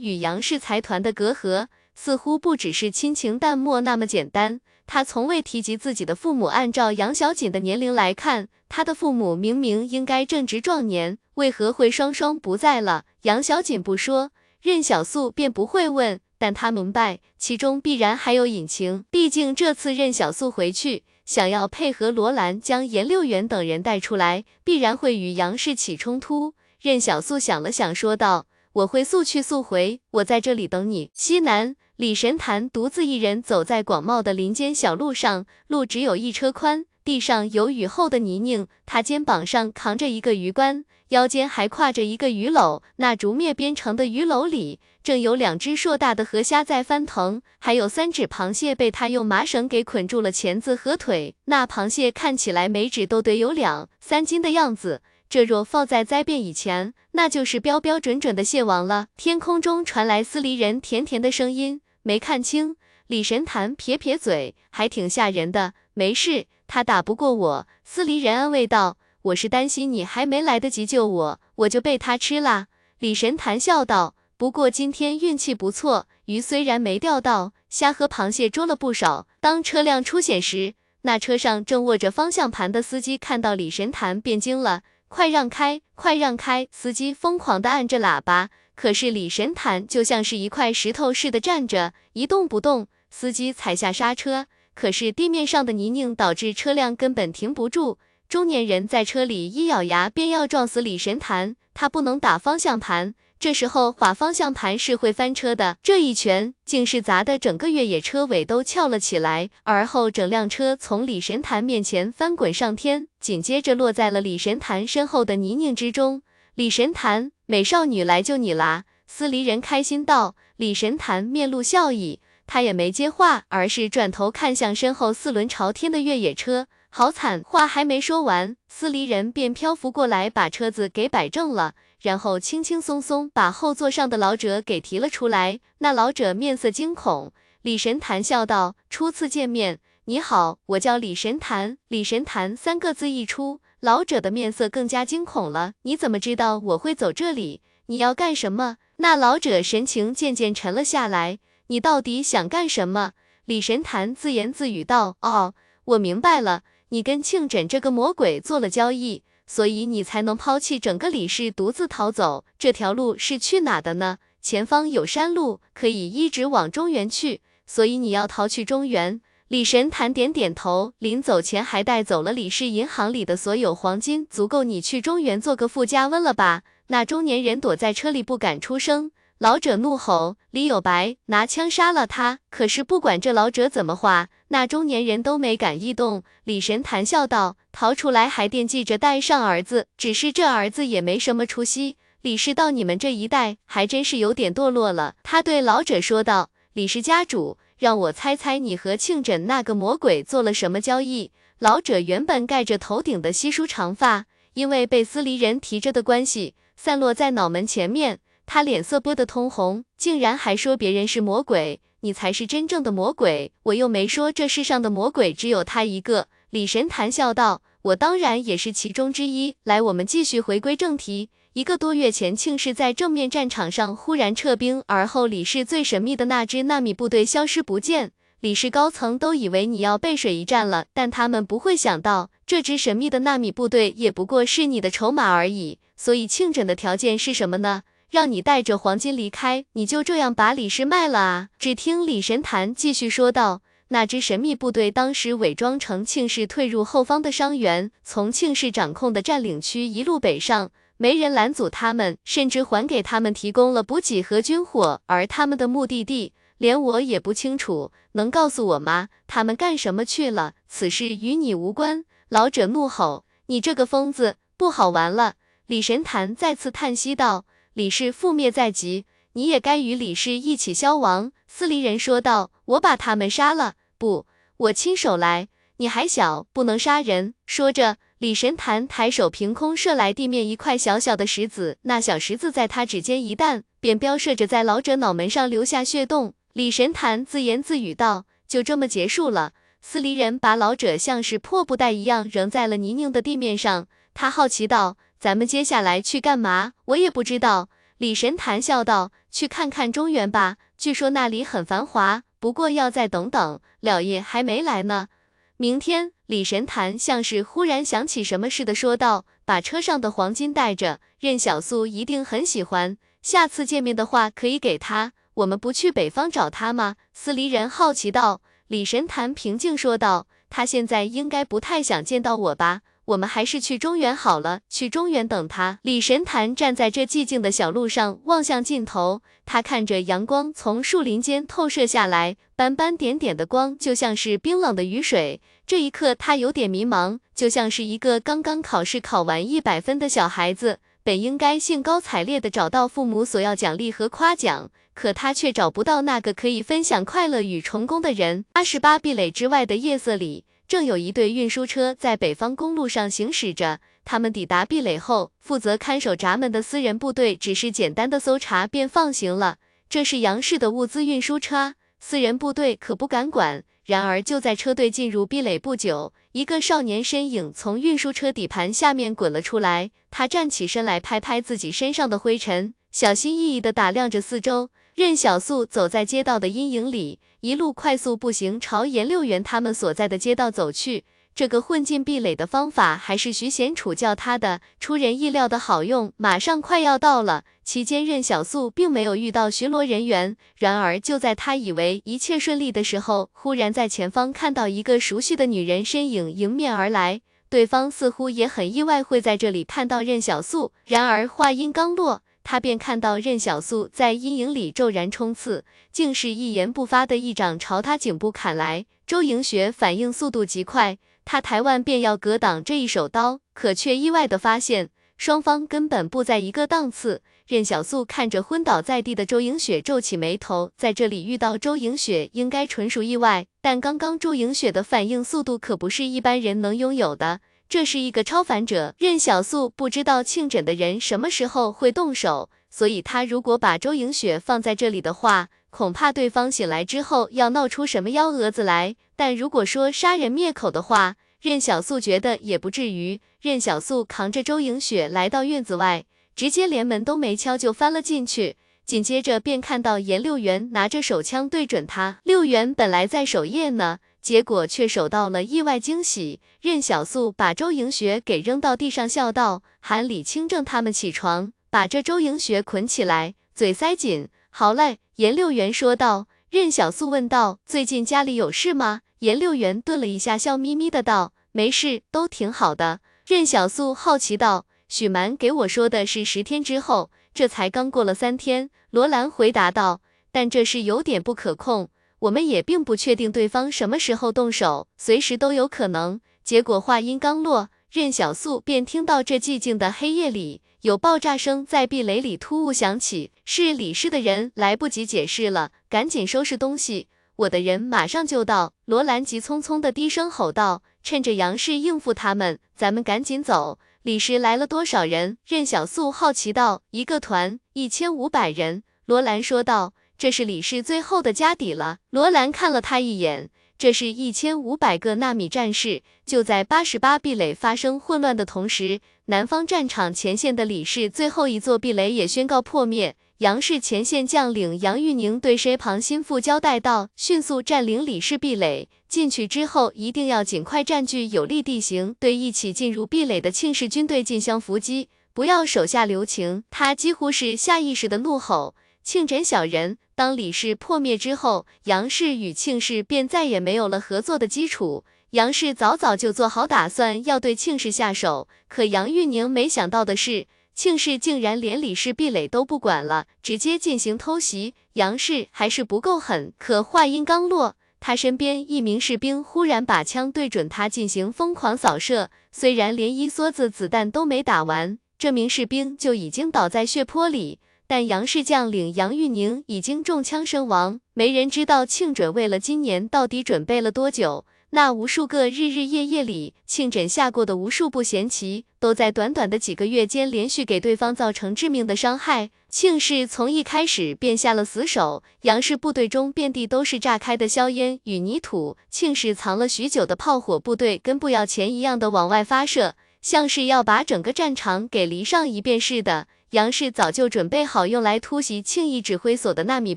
与杨氏财团的隔阂似乎不只是亲情淡漠那么简单。他从未提及自己的父母，按照杨小锦的年龄来看，他的父母明明应该正值壮年，为何会双双不在了？杨小锦不说。任小素便不会问，但他明白其中必然还有隐情。毕竟这次任小素回去，想要配合罗兰将颜六元等人带出来，必然会与杨氏起冲突。任小素想了想，说道：“我会速去速回，我在这里等你。”西南，李神坛独自一人走在广袤的林间小路上，路只有一车宽，地上有雨后的泥泞，他肩膀上扛着一个鱼竿。腰间还挎着一个鱼篓，那竹篾编成的鱼篓里正有两只硕大的河虾在翻腾，还有三只螃蟹被他用麻绳给捆住了钳子和腿。那螃蟹看起来每只都得有两三斤的样子，这若放在灾变以前，那就是标标准准的蟹王了。天空中传来司离人甜甜的声音，没看清。李神坛撇撇嘴，还挺吓人的。没事，他打不过我。司离人安慰道。我是担心你还没来得及救我，我就被他吃啦。李神坛笑道。不过今天运气不错，鱼虽然没钓到，虾和螃蟹捉了不少。当车辆出险时，那车上正握着方向盘的司机看到李神坛便惊了，快让开，快让开！司机疯狂地按着喇叭，可是李神坛就像是一块石头似的站着，一动不动。司机踩下刹车，可是地面上的泥泞导致车辆根本停不住。中年人在车里一咬牙，便要撞死李神坛。他不能打方向盘，这时候划方向盘是会翻车的。这一拳竟是砸的整个越野车尾都翘了起来，而后整辆车从李神坛面前翻滚上天，紧接着落在了李神坛身后的泥泞之中。李神坛，美少女来救你啦！司离人开心道。李神坛面露笑意，他也没接话，而是转头看向身后四轮朝天的越野车。好惨！话还没说完，司离人便漂浮过来，把车子给摆正了，然后轻轻松松把后座上的老者给提了出来。那老者面色惊恐。李神坛笑道：“初次见面，你好，我叫李神坛。”李神坛三个字一出，老者的面色更加惊恐了。你怎么知道我会走这里？你要干什么？那老者神情渐渐沉了下来。你到底想干什么？李神坛自言自语道：“哦，我明白了。”你跟庆枕这个魔鬼做了交易，所以你才能抛弃整个李氏，独自逃走。这条路是去哪的呢？前方有山路，可以一直往中原去，所以你要逃去中原。李神坛点点头，临走前还带走了李氏银行里的所有黄金，足够你去中原做个富家翁了吧？那中年人躲在车里不敢出声。老者怒吼：“李有白，拿枪杀了他！”可是不管这老者怎么话，那中年人都没敢异动。李神坛笑道：“逃出来还惦记着带上儿子，只是这儿子也没什么出息。李氏到你们这一代还真是有点堕落了。”他对老者说道：“李氏家主，让我猜猜你和庆枕那个魔鬼做了什么交易？”老者原本盖着头顶的稀疏长发，因为被司离人提着的关系，散落在脑门前面。他脸色憋得通红，竟然还说别人是魔鬼，你才是真正的魔鬼。我又没说这世上的魔鬼只有他一个。李神谈笑道：“我当然也是其中之一。”来，我们继续回归正题。一个多月前，庆氏在正面战场上忽然撤兵，而后李氏最神秘的那支纳米部队消失不见。李氏高层都以为你要背水一战了，但他们不会想到，这支神秘的纳米部队也不过是你的筹码而已。所以，庆枕的条件是什么呢？让你带着黄金离开，你就这样把李氏卖了啊？只听李神坛继续说道：“那支神秘部队当时伪装成庆氏退入后方的伤员，从庆氏掌控的占领区一路北上，没人拦阻他们，甚至还给他们提供了补给和军火。而他们的目的地，连我也不清楚，能告诉我吗？他们干什么去了？此事与你无关。”老者怒吼：“你这个疯子，不好玩了！”李神坛再次叹息道。李氏覆灭在即，你也该与李氏一起消亡。”司离人说道，“我把他们杀了，不，我亲手来。你还小，不能杀人。”说着，李神坛抬手凭空射来地面一块小小的石子，那小石子在他指尖一弹，便飙射着在老者脑门上留下血洞。李神坛自言自语道：“就这么结束了。”司离人把老者像是破布袋一样扔在了泥泞的地面上，他好奇道。咱们接下来去干嘛？我也不知道。李神坛笑道：“去看看中原吧，据说那里很繁华。不过要再等等，了爷还没来呢。明天。”李神坛像是忽然想起什么似的说道：“把车上的黄金带着，任小素一定很喜欢。下次见面的话，可以给他。我们不去北方找他吗？”司离人好奇道。李神坛平静说道：“他现在应该不太想见到我吧。”我们还是去中原好了，去中原等他。李神坛站在这寂静的小路上，望向尽头。他看着阳光从树林间透射下来，斑斑点点的光就像是冰冷的雨水。这一刻，他有点迷茫，就像是一个刚刚考试考完一百分的小孩子，本应该兴高采烈地找到父母索要奖励和夸奖，可他却找不到那个可以分享快乐与成功的人。八十八壁垒之外的夜色里。正有一队运输车在北方公路上行驶着。他们抵达壁垒后，负责看守闸门的私人部队只是简单的搜查便放行了。这是杨氏的物资运输车，私人部队可不敢管。然而就在车队进入壁垒不久，一个少年身影从运输车底盘下面滚了出来。他站起身来，拍拍自己身上的灰尘，小心翼翼地打量着四周。任小素走在街道的阴影里，一路快速步行朝颜六元他们所在的街道走去。这个混进壁垒的方法还是徐贤楚教他的，出人意料的好用。马上快要到了，期间任小素并没有遇到巡逻人员。然而就在他以为一切顺利的时候，忽然在前方看到一个熟悉的女人身影迎面而来，对方似乎也很意外会在这里看到任小素。然而话音刚落。他便看到任小素在阴影里骤然冲刺，竟是一言不发的一掌朝他颈部砍来。周莹雪反应速度极快，他抬腕便要格挡这一手刀，可却意外的发现双方根本不在一个档次。任小素看着昏倒在地的周莹雪，皱起眉头，在这里遇到周莹雪应该纯属意外，但刚刚周莹雪的反应速度可不是一般人能拥有的。这是一个超凡者，任小素不知道庆枕的人什么时候会动手，所以他如果把周莹雪放在这里的话，恐怕对方醒来之后要闹出什么幺蛾子来。但如果说杀人灭口的话，任小素觉得也不至于。任小素扛着周莹雪来到院子外，直接连门都没敲就翻了进去，紧接着便看到严六元拿着手枪对准他。六元本来在守夜呢。结果却守到了意外惊喜。任小素把周莹雪给扔到地上，笑道：“喊李清正他们起床，把这周莹雪捆起来，嘴塞紧。”好嘞，严六元说道。任小素问道：“最近家里有事吗？”严六元顿了一下，笑眯眯的道：“没事，都挺好的。”任小素好奇道：“许蛮给我说的是十天之后。”这才刚过了三天，罗兰回答道：“但这事有点不可控，我们也并不确定对方什么时候动手，随时都有可能。”结果话音刚落，任小素便听到这寂静的黑夜里有爆炸声在壁垒里突兀响起，是李氏的人来不及解释了，赶紧收拾东西，我的人马上就到。罗兰急匆匆的低声吼道：“趁着杨氏应付他们，咱们赶紧走。”李氏来了多少人？任小素好奇道。一个团一千五百人。罗兰说道。这是李氏最后的家底了。罗兰看了他一眼。这是一千五百个纳米战士。就在八十八壁垒发生混乱的同时，南方战场前线的李氏最后一座壁垒也宣告破灭。杨氏前线将领杨玉宁对身旁心腹交代道：“迅速占领李氏壁垒，进去之后一定要尽快占据有利地形，对一起进入壁垒的庆氏军队进行伏击，不要手下留情。”他几乎是下意识的怒吼：“庆枕小人！”当李氏破灭之后，杨氏与庆氏便再也没有了合作的基础。杨氏早早就做好打算要对庆氏下手，可杨玉宁没想到的是。庆氏竟然连李氏壁垒都不管了，直接进行偷袭。杨氏还是不够狠。可话音刚落，他身边一名士兵忽然把枪对准他进行疯狂扫射。虽然连一梭子子弹都没打完，这名士兵就已经倒在血泊里，但杨氏将领杨玉宁已经中枪身亡。没人知道庆准为了今年到底准备了多久。那无数个日日夜夜里，庆枕下过的无数步闲棋，都在短短的几个月间连续给对方造成致命的伤害。庆氏从一开始便下了死手，杨氏部队中遍地都是炸开的硝烟与泥土。庆氏藏了许久的炮火部队，跟不要钱一样的往外发射，像是要把整个战场给离上一遍似的。杨氏早就准备好用来突袭庆义指挥所的纳米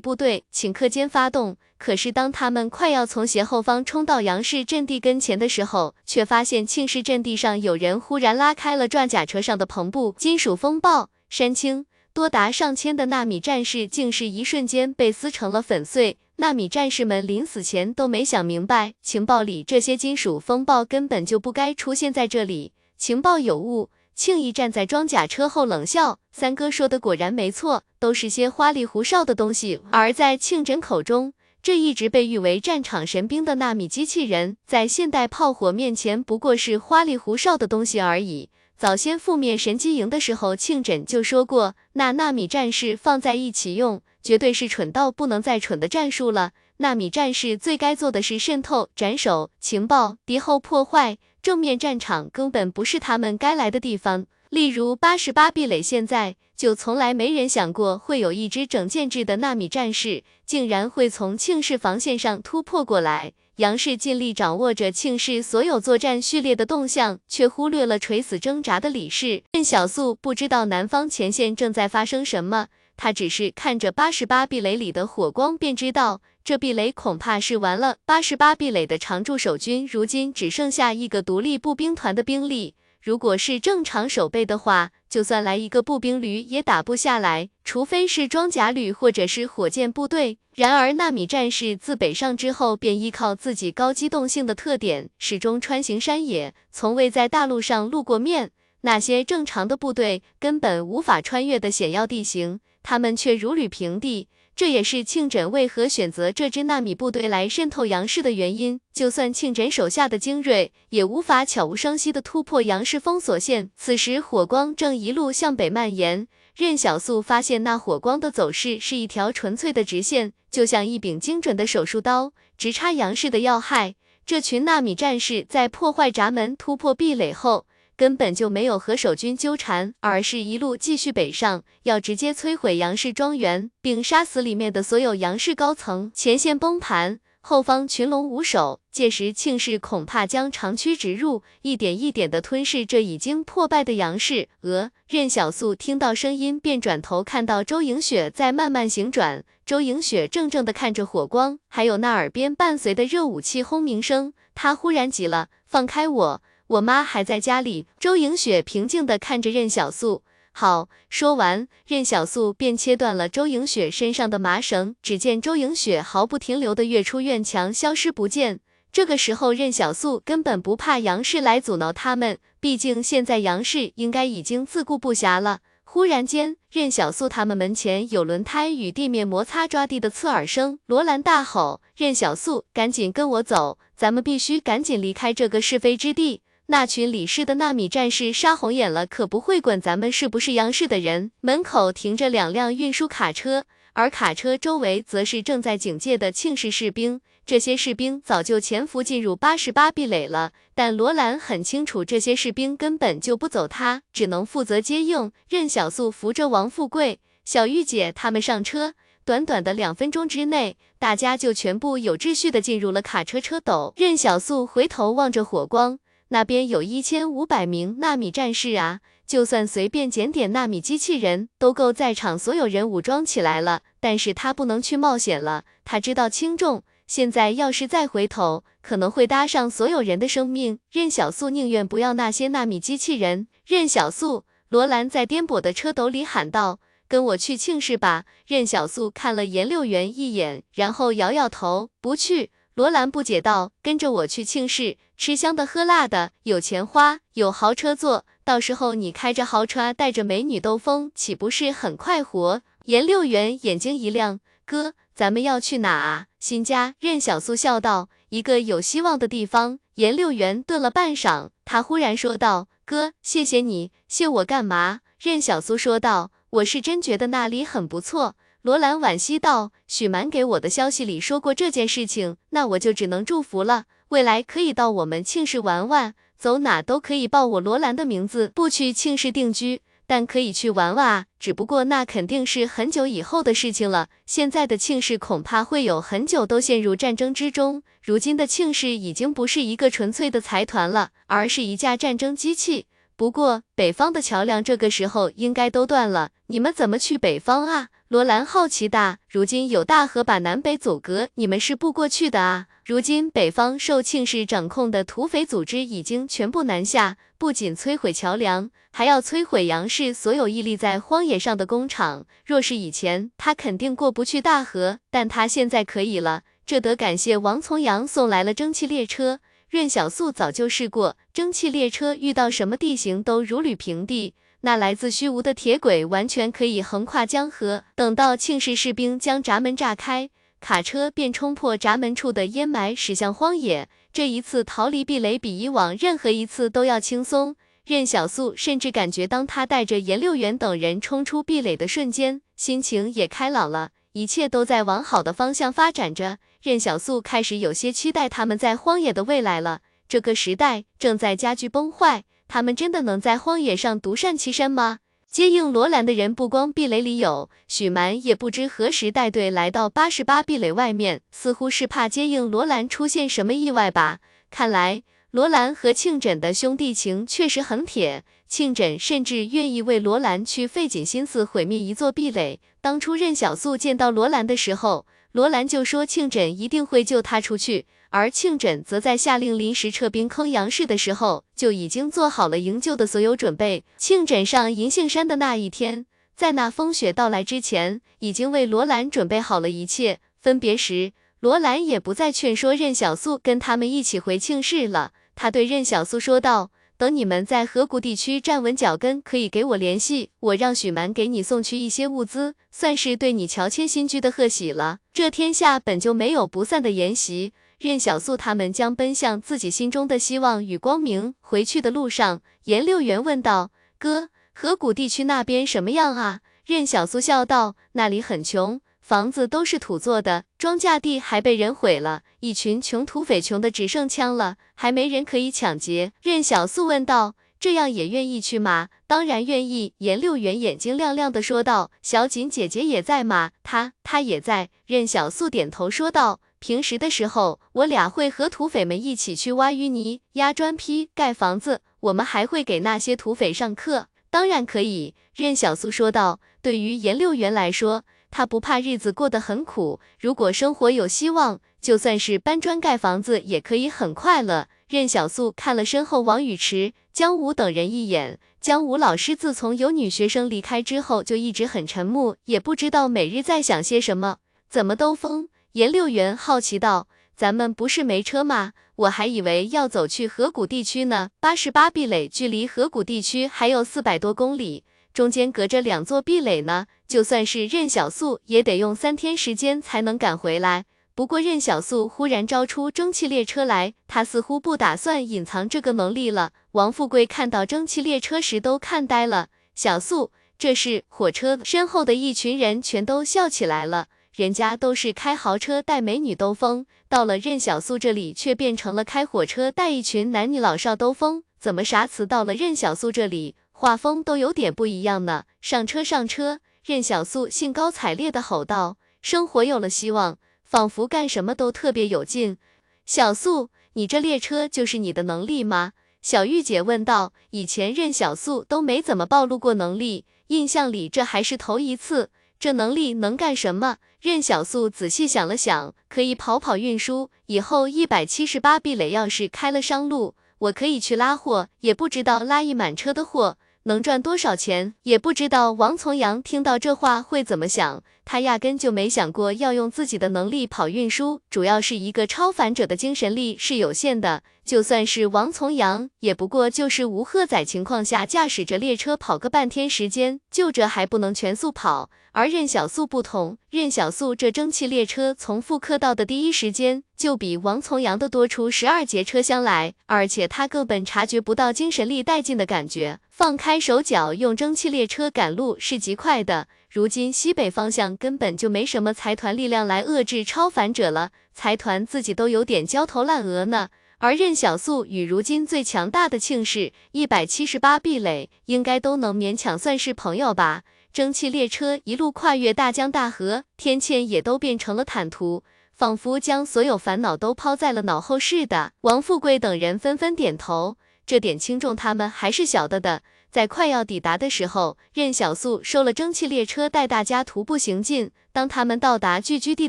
部队，顷刻间发动。可是当他们快要从斜后方冲到杨氏阵地跟前的时候，却发现庆氏阵地上有人忽然拉开了装甲车上的篷布。金属风暴，山青，多达上千的纳米战士竟是一瞬间被撕成了粉碎。纳米战士们临死前都没想明白，情报里这些金属风暴根本就不该出现在这里，情报有误。庆义站在装甲车后冷笑：“三哥说的果然没错，都是些花里胡哨的东西。”而在庆枕口中，这一直被誉为战场神兵的纳米机器人，在现代炮火面前不过是花里胡哨的东西而已。早先覆灭神机营的时候，庆枕就说过，那纳米战士放在一起用，绝对是蠢到不能再蠢的战术了。纳米战士最该做的是渗透、斩首、情报、敌后破坏。正面战场根本不是他们该来的地方。例如八十八壁垒，现在就从来没人想过会有一支整建制的纳米战士，竟然会从庆氏防线上突破过来。杨氏尽力掌握着庆氏所有作战序列的动向，却忽略了垂死挣扎的李氏。任小素不知道南方前线正在发生什么，他只是看着八十八壁垒里的火光，便知道。这壁垒恐怕是完了。八十八壁垒的常驻守军如今只剩下一个独立步兵团的兵力。如果是正常守备的话，就算来一个步兵旅也打不下来，除非是装甲旅或者是火箭部队。然而纳米战士自北上之后，便依靠自己高机动性的特点，始终穿行山野，从未在大陆上露过面。那些正常的部队根本无法穿越的险要地形，他们却如履平地。这也是庆枕为何选择这支纳米部队来渗透杨氏的原因。就算庆枕手下的精锐，也无法悄无声息地突破杨氏封锁线。此时火光正一路向北蔓延，任小素发现那火光的走势是一条纯粹的直线，就像一柄精准的手术刀，直插杨氏的要害。这群纳米战士在破坏闸门、突破壁垒后。根本就没有和守军纠缠，而是一路继续北上，要直接摧毁杨氏庄园，并杀死里面的所有杨氏高层。前线崩盘，后方群龙无首，届时庆氏恐怕将长驱直入，一点一点的吞噬这已经破败的杨氏。呃，任小素听到声音，便转头看到周莹雪在慢慢行转。周莹雪怔怔的看着火光，还有那耳边伴随的热武器轰鸣声，她忽然急了：“放开我！”我妈还在家里。周莹雪平静地看着任小素。好，说完，任小素便切断了周莹雪身上的麻绳。只见周莹雪毫不停留地跃出院墙，消失不见。这个时候，任小素根本不怕杨氏来阻挠他们，毕竟现在杨氏应该已经自顾不暇了。忽然间，任小素他们门前有轮胎与地面摩擦抓地的刺耳声。罗兰大吼：“任小素，赶紧跟我走，咱们必须赶紧离开这个是非之地。那群李氏的纳米战士杀红眼了，可不会管咱们是不是杨氏的人。”门口停着两辆运输卡车，而卡车周围则是正在警戒的庆氏士兵。这些士兵早就潜伏进入八十八壁垒了，但罗兰很清楚，这些士兵根本就不走，他只能负责接应。任小素扶着王富贵、小玉姐他们上车，短短的两分钟之内，大家就全部有秩序的进入了卡车车斗。任小素回头望着火光，那边有一千五百名纳米战士啊，就算随便捡点纳米机器人，都够在场所有人武装起来了。但是他不能去冒险了，他知道轻重。现在要是再回头，可能会搭上所有人的生命。任小素宁愿不要那些纳米机器人。任小素，罗兰在颠簸的车斗里喊道：“跟我去庆氏吧。”任小素看了颜六元一眼，然后摇摇头，不去。罗兰不解道：“跟着我去庆氏，吃香的喝辣的，有钱花，有豪车坐，到时候你开着豪车，带着美女兜风，岂不是很快活？”颜六元眼睛一亮，哥。咱们要去哪啊？新家。任小素笑道：“一个有希望的地方。”颜六元顿了半晌，他忽然说道：“哥，谢谢你，谢我干嘛？”任小苏说道：“我是真觉得那里很不错。”罗兰惋惜道：“许蛮给我的消息里说过这件事情，那我就只能祝福了。未来可以到我们庆氏玩玩，走哪都可以报我罗兰的名字。不去庆氏定居。”但可以去玩玩啊，只不过那肯定是很久以后的事情了。现在的庆氏恐怕会有很久都陷入战争之中。如今的庆氏已经不是一个纯粹的财团了，而是一架战争机器。不过北方的桥梁这个时候应该都断了，你们怎么去北方啊？罗兰好奇道。如今有大河把南北阻隔，你们是不过去的啊？如今北方受庆氏掌控的土匪组织已经全部南下。不仅摧毁桥梁，还要摧毁杨氏所有屹立在荒野上的工厂。若是以前，他肯定过不去大河，但他现在可以了。这得感谢王从阳送来了蒸汽列车。任小素早就试过，蒸汽列车遇到什么地形都如履平地。那来自虚无的铁轨完全可以横跨江河。等到庆氏士兵将闸门炸开，卡车便冲破闸门处的烟霾，驶向荒野。这一次逃离壁垒比以往任何一次都要轻松。任小素甚至感觉，当他带着颜六元等人冲出壁垒的瞬间，心情也开朗了。一切都在往好的方向发展着。任小素开始有些期待他们在荒野的未来了。这个时代正在加剧崩坏，他们真的能在荒野上独善其身吗？接应罗兰的人不光壁垒里有许蛮，也不知何时带队来到八十八壁垒外面，似乎是怕接应罗兰出现什么意外吧。看来罗兰和庆枕的兄弟情确实很铁，庆枕甚至愿意为罗兰去费尽心思毁灭一座壁垒。当初任小素见到罗兰的时候，罗兰就说庆枕一定会救他出去。而庆枕则在下令临时撤兵坑杨氏的时候，就已经做好了营救的所有准备。庆枕上银杏山的那一天，在那风雪到来之前，已经为罗兰准备好了一切。分别时，罗兰也不再劝说任小素跟他们一起回庆氏了。他对任小素说道：“等你们在河谷地区站稳脚跟，可以给我联系，我让许蛮给你送去一些物资，算是对你乔迁新居的贺喜了。这天下本就没有不散的筵席。”任小素他们将奔向自己心中的希望与光明。回去的路上，颜六元问道：“哥，河谷地区那边什么样啊？”任小素笑道：“那里很穷，房子都是土做的，庄稼地还被人毁了，一群穷土匪穷的只剩枪了，还没人可以抢劫。”任小素问道：“这样也愿意去吗？”“当然愿意。”颜六元眼睛亮亮的说道：“小锦姐姐也在吗？”“她，她也在。”任小素点头说道。平时的时候，我俩会和土匪们一起去挖淤泥、压砖坯、盖房子。我们还会给那些土匪上课。当然可以，任小素说道。对于颜六元来说，他不怕日子过得很苦。如果生活有希望，就算是搬砖盖房子也可以很快乐。任小素看了身后王宇池、江武等人一眼。江武老师自从有女学生离开之后，就一直很沉默，也不知道每日在想些什么，怎么都疯。颜六元好奇道：“咱们不是没车吗？我还以为要走去河谷地区呢。八十八壁垒距离河谷地区还有四百多公里，中间隔着两座壁垒呢，就算是任小素也得用三天时间才能赶回来。不过任小素忽然招出蒸汽列车来，他似乎不打算隐藏这个能力了。王富贵看到蒸汽列车时都看呆了。小素，这是火车身后的一群人全都笑起来了。人家都是开豪车带美女兜风，到了任小素这里却变成了开火车带一群男女老少兜风。怎么啥词到了任小素这里，画风都有点不一样呢？上车上车！任小素兴高采烈的吼道：“生活有了希望，仿佛干什么都特别有劲。”小素，你这列车就是你的能力吗？小玉姐问道。以前任小素都没怎么暴露过能力，印象里这还是头一次。这能力能干什么？任小素仔细想了想，可以跑跑运输。以后一百七十八壁垒要是开了商路。我可以去拉货，也不知道拉一满车的货能赚多少钱，也不知道王重阳听到这话会怎么想。他压根就没想过要用自己的能力跑运输，主要是一个超凡者的精神力是有限的，就算是王重阳，也不过就是无荷载情况下驾驶着列车跑个半天时间，就这还不能全速跑。而任小素不同，任小素这蒸汽列车从复刻到的第一时间，就比王重阳的多出十二节车厢来，而且他根本察觉不到精神力殆尽的感觉，放开手脚用蒸汽列车赶路是极快的。如今西北方向根本就没什么财团力量来遏制超凡者了，财团自己都有点焦头烂额呢。而任小素与如今最强大的庆氏一百七十八壁垒，应该都能勉强算是朋友吧。蒸汽列车一路跨越大江大河，天堑也都变成了坦途，仿佛将所有烦恼都抛在了脑后似的。王富贵等人纷纷点头，这点轻重他们还是晓得的。在快要抵达的时候，任小素收了蒸汽列车，带大家徒步行进。当他们到达聚居地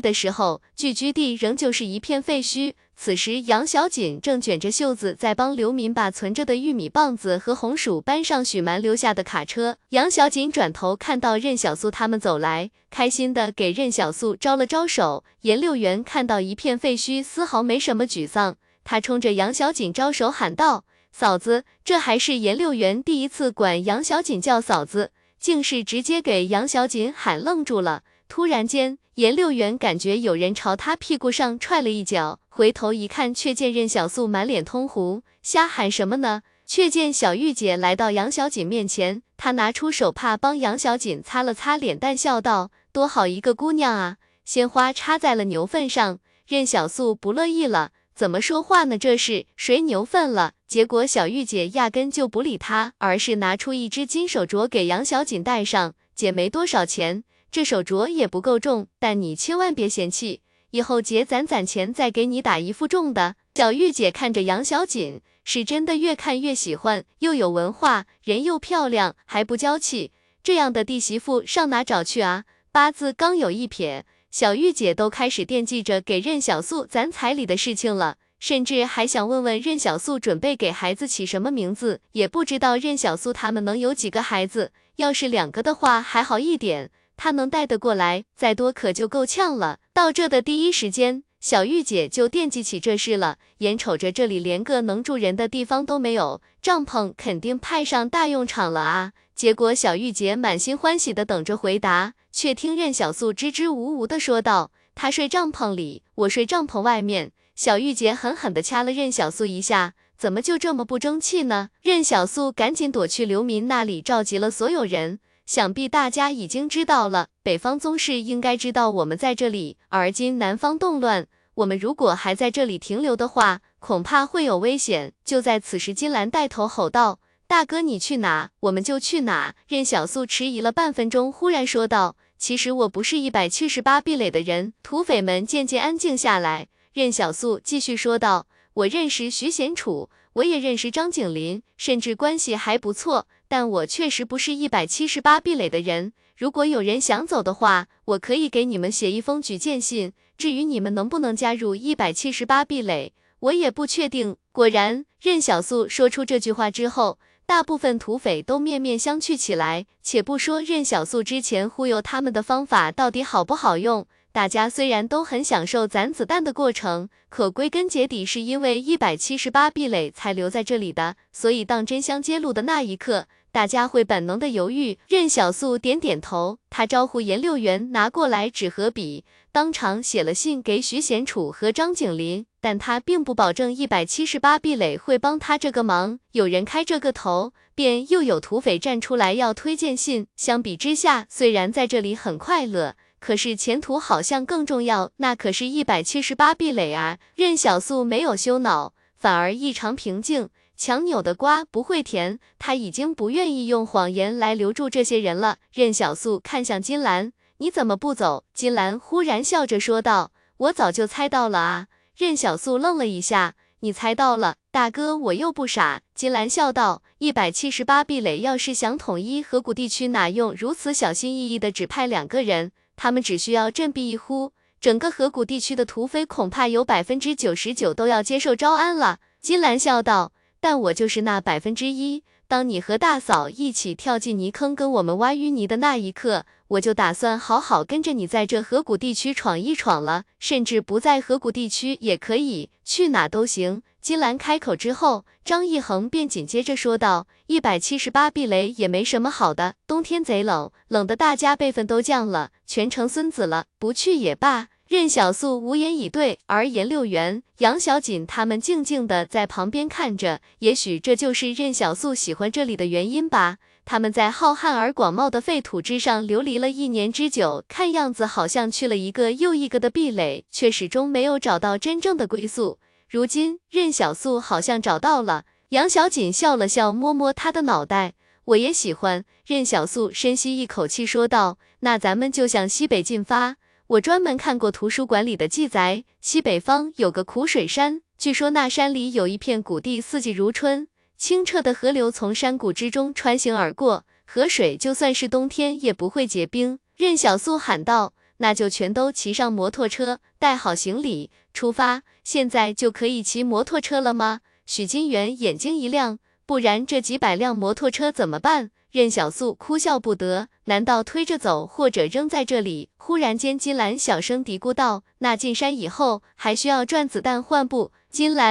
的时候，聚居地仍旧是一片废墟。此时，杨小锦正卷着袖子在帮刘民把存着的玉米棒子和红薯搬上许蛮留下的卡车。杨小锦转头看到任小素他们走来，开心的给任小素招了招手。严六元看到一片废墟，丝毫没什么沮丧，他冲着杨小锦招手喊道。嫂子，这还是严六元第一次管杨小锦叫嫂子，竟是直接给杨小锦喊愣住了。突然间，严六元感觉有人朝他屁股上踹了一脚，回头一看，却见任小素满脸通红，瞎喊什么呢？却见小玉姐来到杨小锦面前，她拿出手帕帮杨小锦擦了擦脸蛋，笑道：“多好一个姑娘啊！”鲜花插在了牛粪上，任小素不乐意了。怎么说话呢？这是谁牛粪了？结果小玉姐压根就不理他，而是拿出一只金手镯给杨小锦戴上。姐没多少钱，这手镯也不够重，但你千万别嫌弃，以后姐攒攒钱再给你打一副重的。小玉姐看着杨小锦，是真的越看越喜欢，又有文化，人又漂亮，还不娇气，这样的弟媳妇上哪找去啊？八字刚有一撇。小玉姐都开始惦记着给任小素攒彩礼的事情了，甚至还想问问任小素准备给孩子起什么名字，也不知道任小素他们能有几个孩子。要是两个的话还好一点，她能带得过来，再多可就够呛了。到这的第一时间，小玉姐就惦记起这事了，眼瞅着这里连个能住人的地方都没有，帐篷肯定派上大用场了啊！结果小玉姐满心欢喜的等着回答。却听任小素支支吾吾的说道：“他睡帐篷里，我睡帐篷外面。”小玉姐狠狠的掐了任小素一下，怎么就这么不争气呢？任小素赶紧躲去刘民那里，召集了所有人。想必大家已经知道了，北方宗室应该知道我们在这里，而今南方动乱，我们如果还在这里停留的话，恐怕会有危险。就在此时，金兰带头吼道。大哥，你去哪，我们就去哪。任小素迟疑了半分钟，忽然说道：“其实我不是一百七十八壁垒的人。”土匪们渐渐安静下来。任小素继续说道：“我认识徐贤楚，我也认识张景林，甚至关系还不错。但我确实不是一百七十八壁垒的人。如果有人想走的话，我可以给你们写一封举荐信。至于你们能不能加入一百七十八壁垒，我也不确定。”果然，任小素说出这句话之后。大部分土匪都面面相觑起来。且不说任小素之前忽悠他们的方法到底好不好用，大家虽然都很享受攒子弹的过程，可归根结底是因为一百七十八壁垒才留在这里的。所以当真相揭露的那一刻，大家会本能的犹豫。任小素点点头，他招呼颜六元拿过来纸和笔，当场写了信给徐贤楚和张景林，但他并不保证一百七十八壁垒会帮他这个忙。有人开这个头，便又有土匪站出来要推荐信。相比之下，虽然在这里很快乐。可是前途好像更重要，那可是一百七十八壁垒啊！任小素没有羞恼，反而异常平静。强扭的瓜不会甜，他已经不愿意用谎言来留住这些人了。任小素看向金兰，你怎么不走？金兰忽然笑着说道：“我早就猜到了啊。”任小素愣了一下，你猜到了，大哥，我又不傻。金兰笑道：“一百七十八壁垒要是想统一河谷地区，哪用如此小心翼翼的只派两个人？”他们只需要振臂一呼，整个河谷地区的土匪恐怕有百分之九十九都要接受招安了。金兰笑道：“但我就是那百分之一。当你和大嫂一起跳进泥坑跟我们挖淤泥的那一刻，我就打算好好跟着你在这河谷地区闯一闯了，甚至不在河谷地区也可以，去哪都行。”金兰开口之后，张一恒便紧接着说道：“一百七十八避雷也没什么好的，冬天贼冷，冷的大家辈分都降了，全成孙子了，不去也罢。”任小素无言以对，而颜六元、杨小锦他们静静的在旁边看着，也许这就是任小素喜欢这里的原因吧。他们在浩瀚而广袤的废土之上流离了一年之久，看样子好像去了一个又一个的壁垒，却始终没有找到真正的归宿。如今任小素好像找到了，杨小锦笑了笑，摸摸他的脑袋。我也喜欢。任小素深吸一口气说道：“那咱们就向西北进发。我专门看过图书馆里的记载，西北方有个苦水山，据说那山里有一片谷地，四季如春，清澈的河流从山谷之中穿行而过，河水就算是冬天也不会结冰。”任小素喊道。那就全都骑上摩托车，带好行李，出发。现在就可以骑摩托车了吗？许金元眼睛一亮，不然这几百辆摩托车怎么办？任小素哭笑不得，难道推着走，或者扔在这里？忽然间，金兰小声嘀咕道：“那进山以后，还需要转子弹换不？”金兰。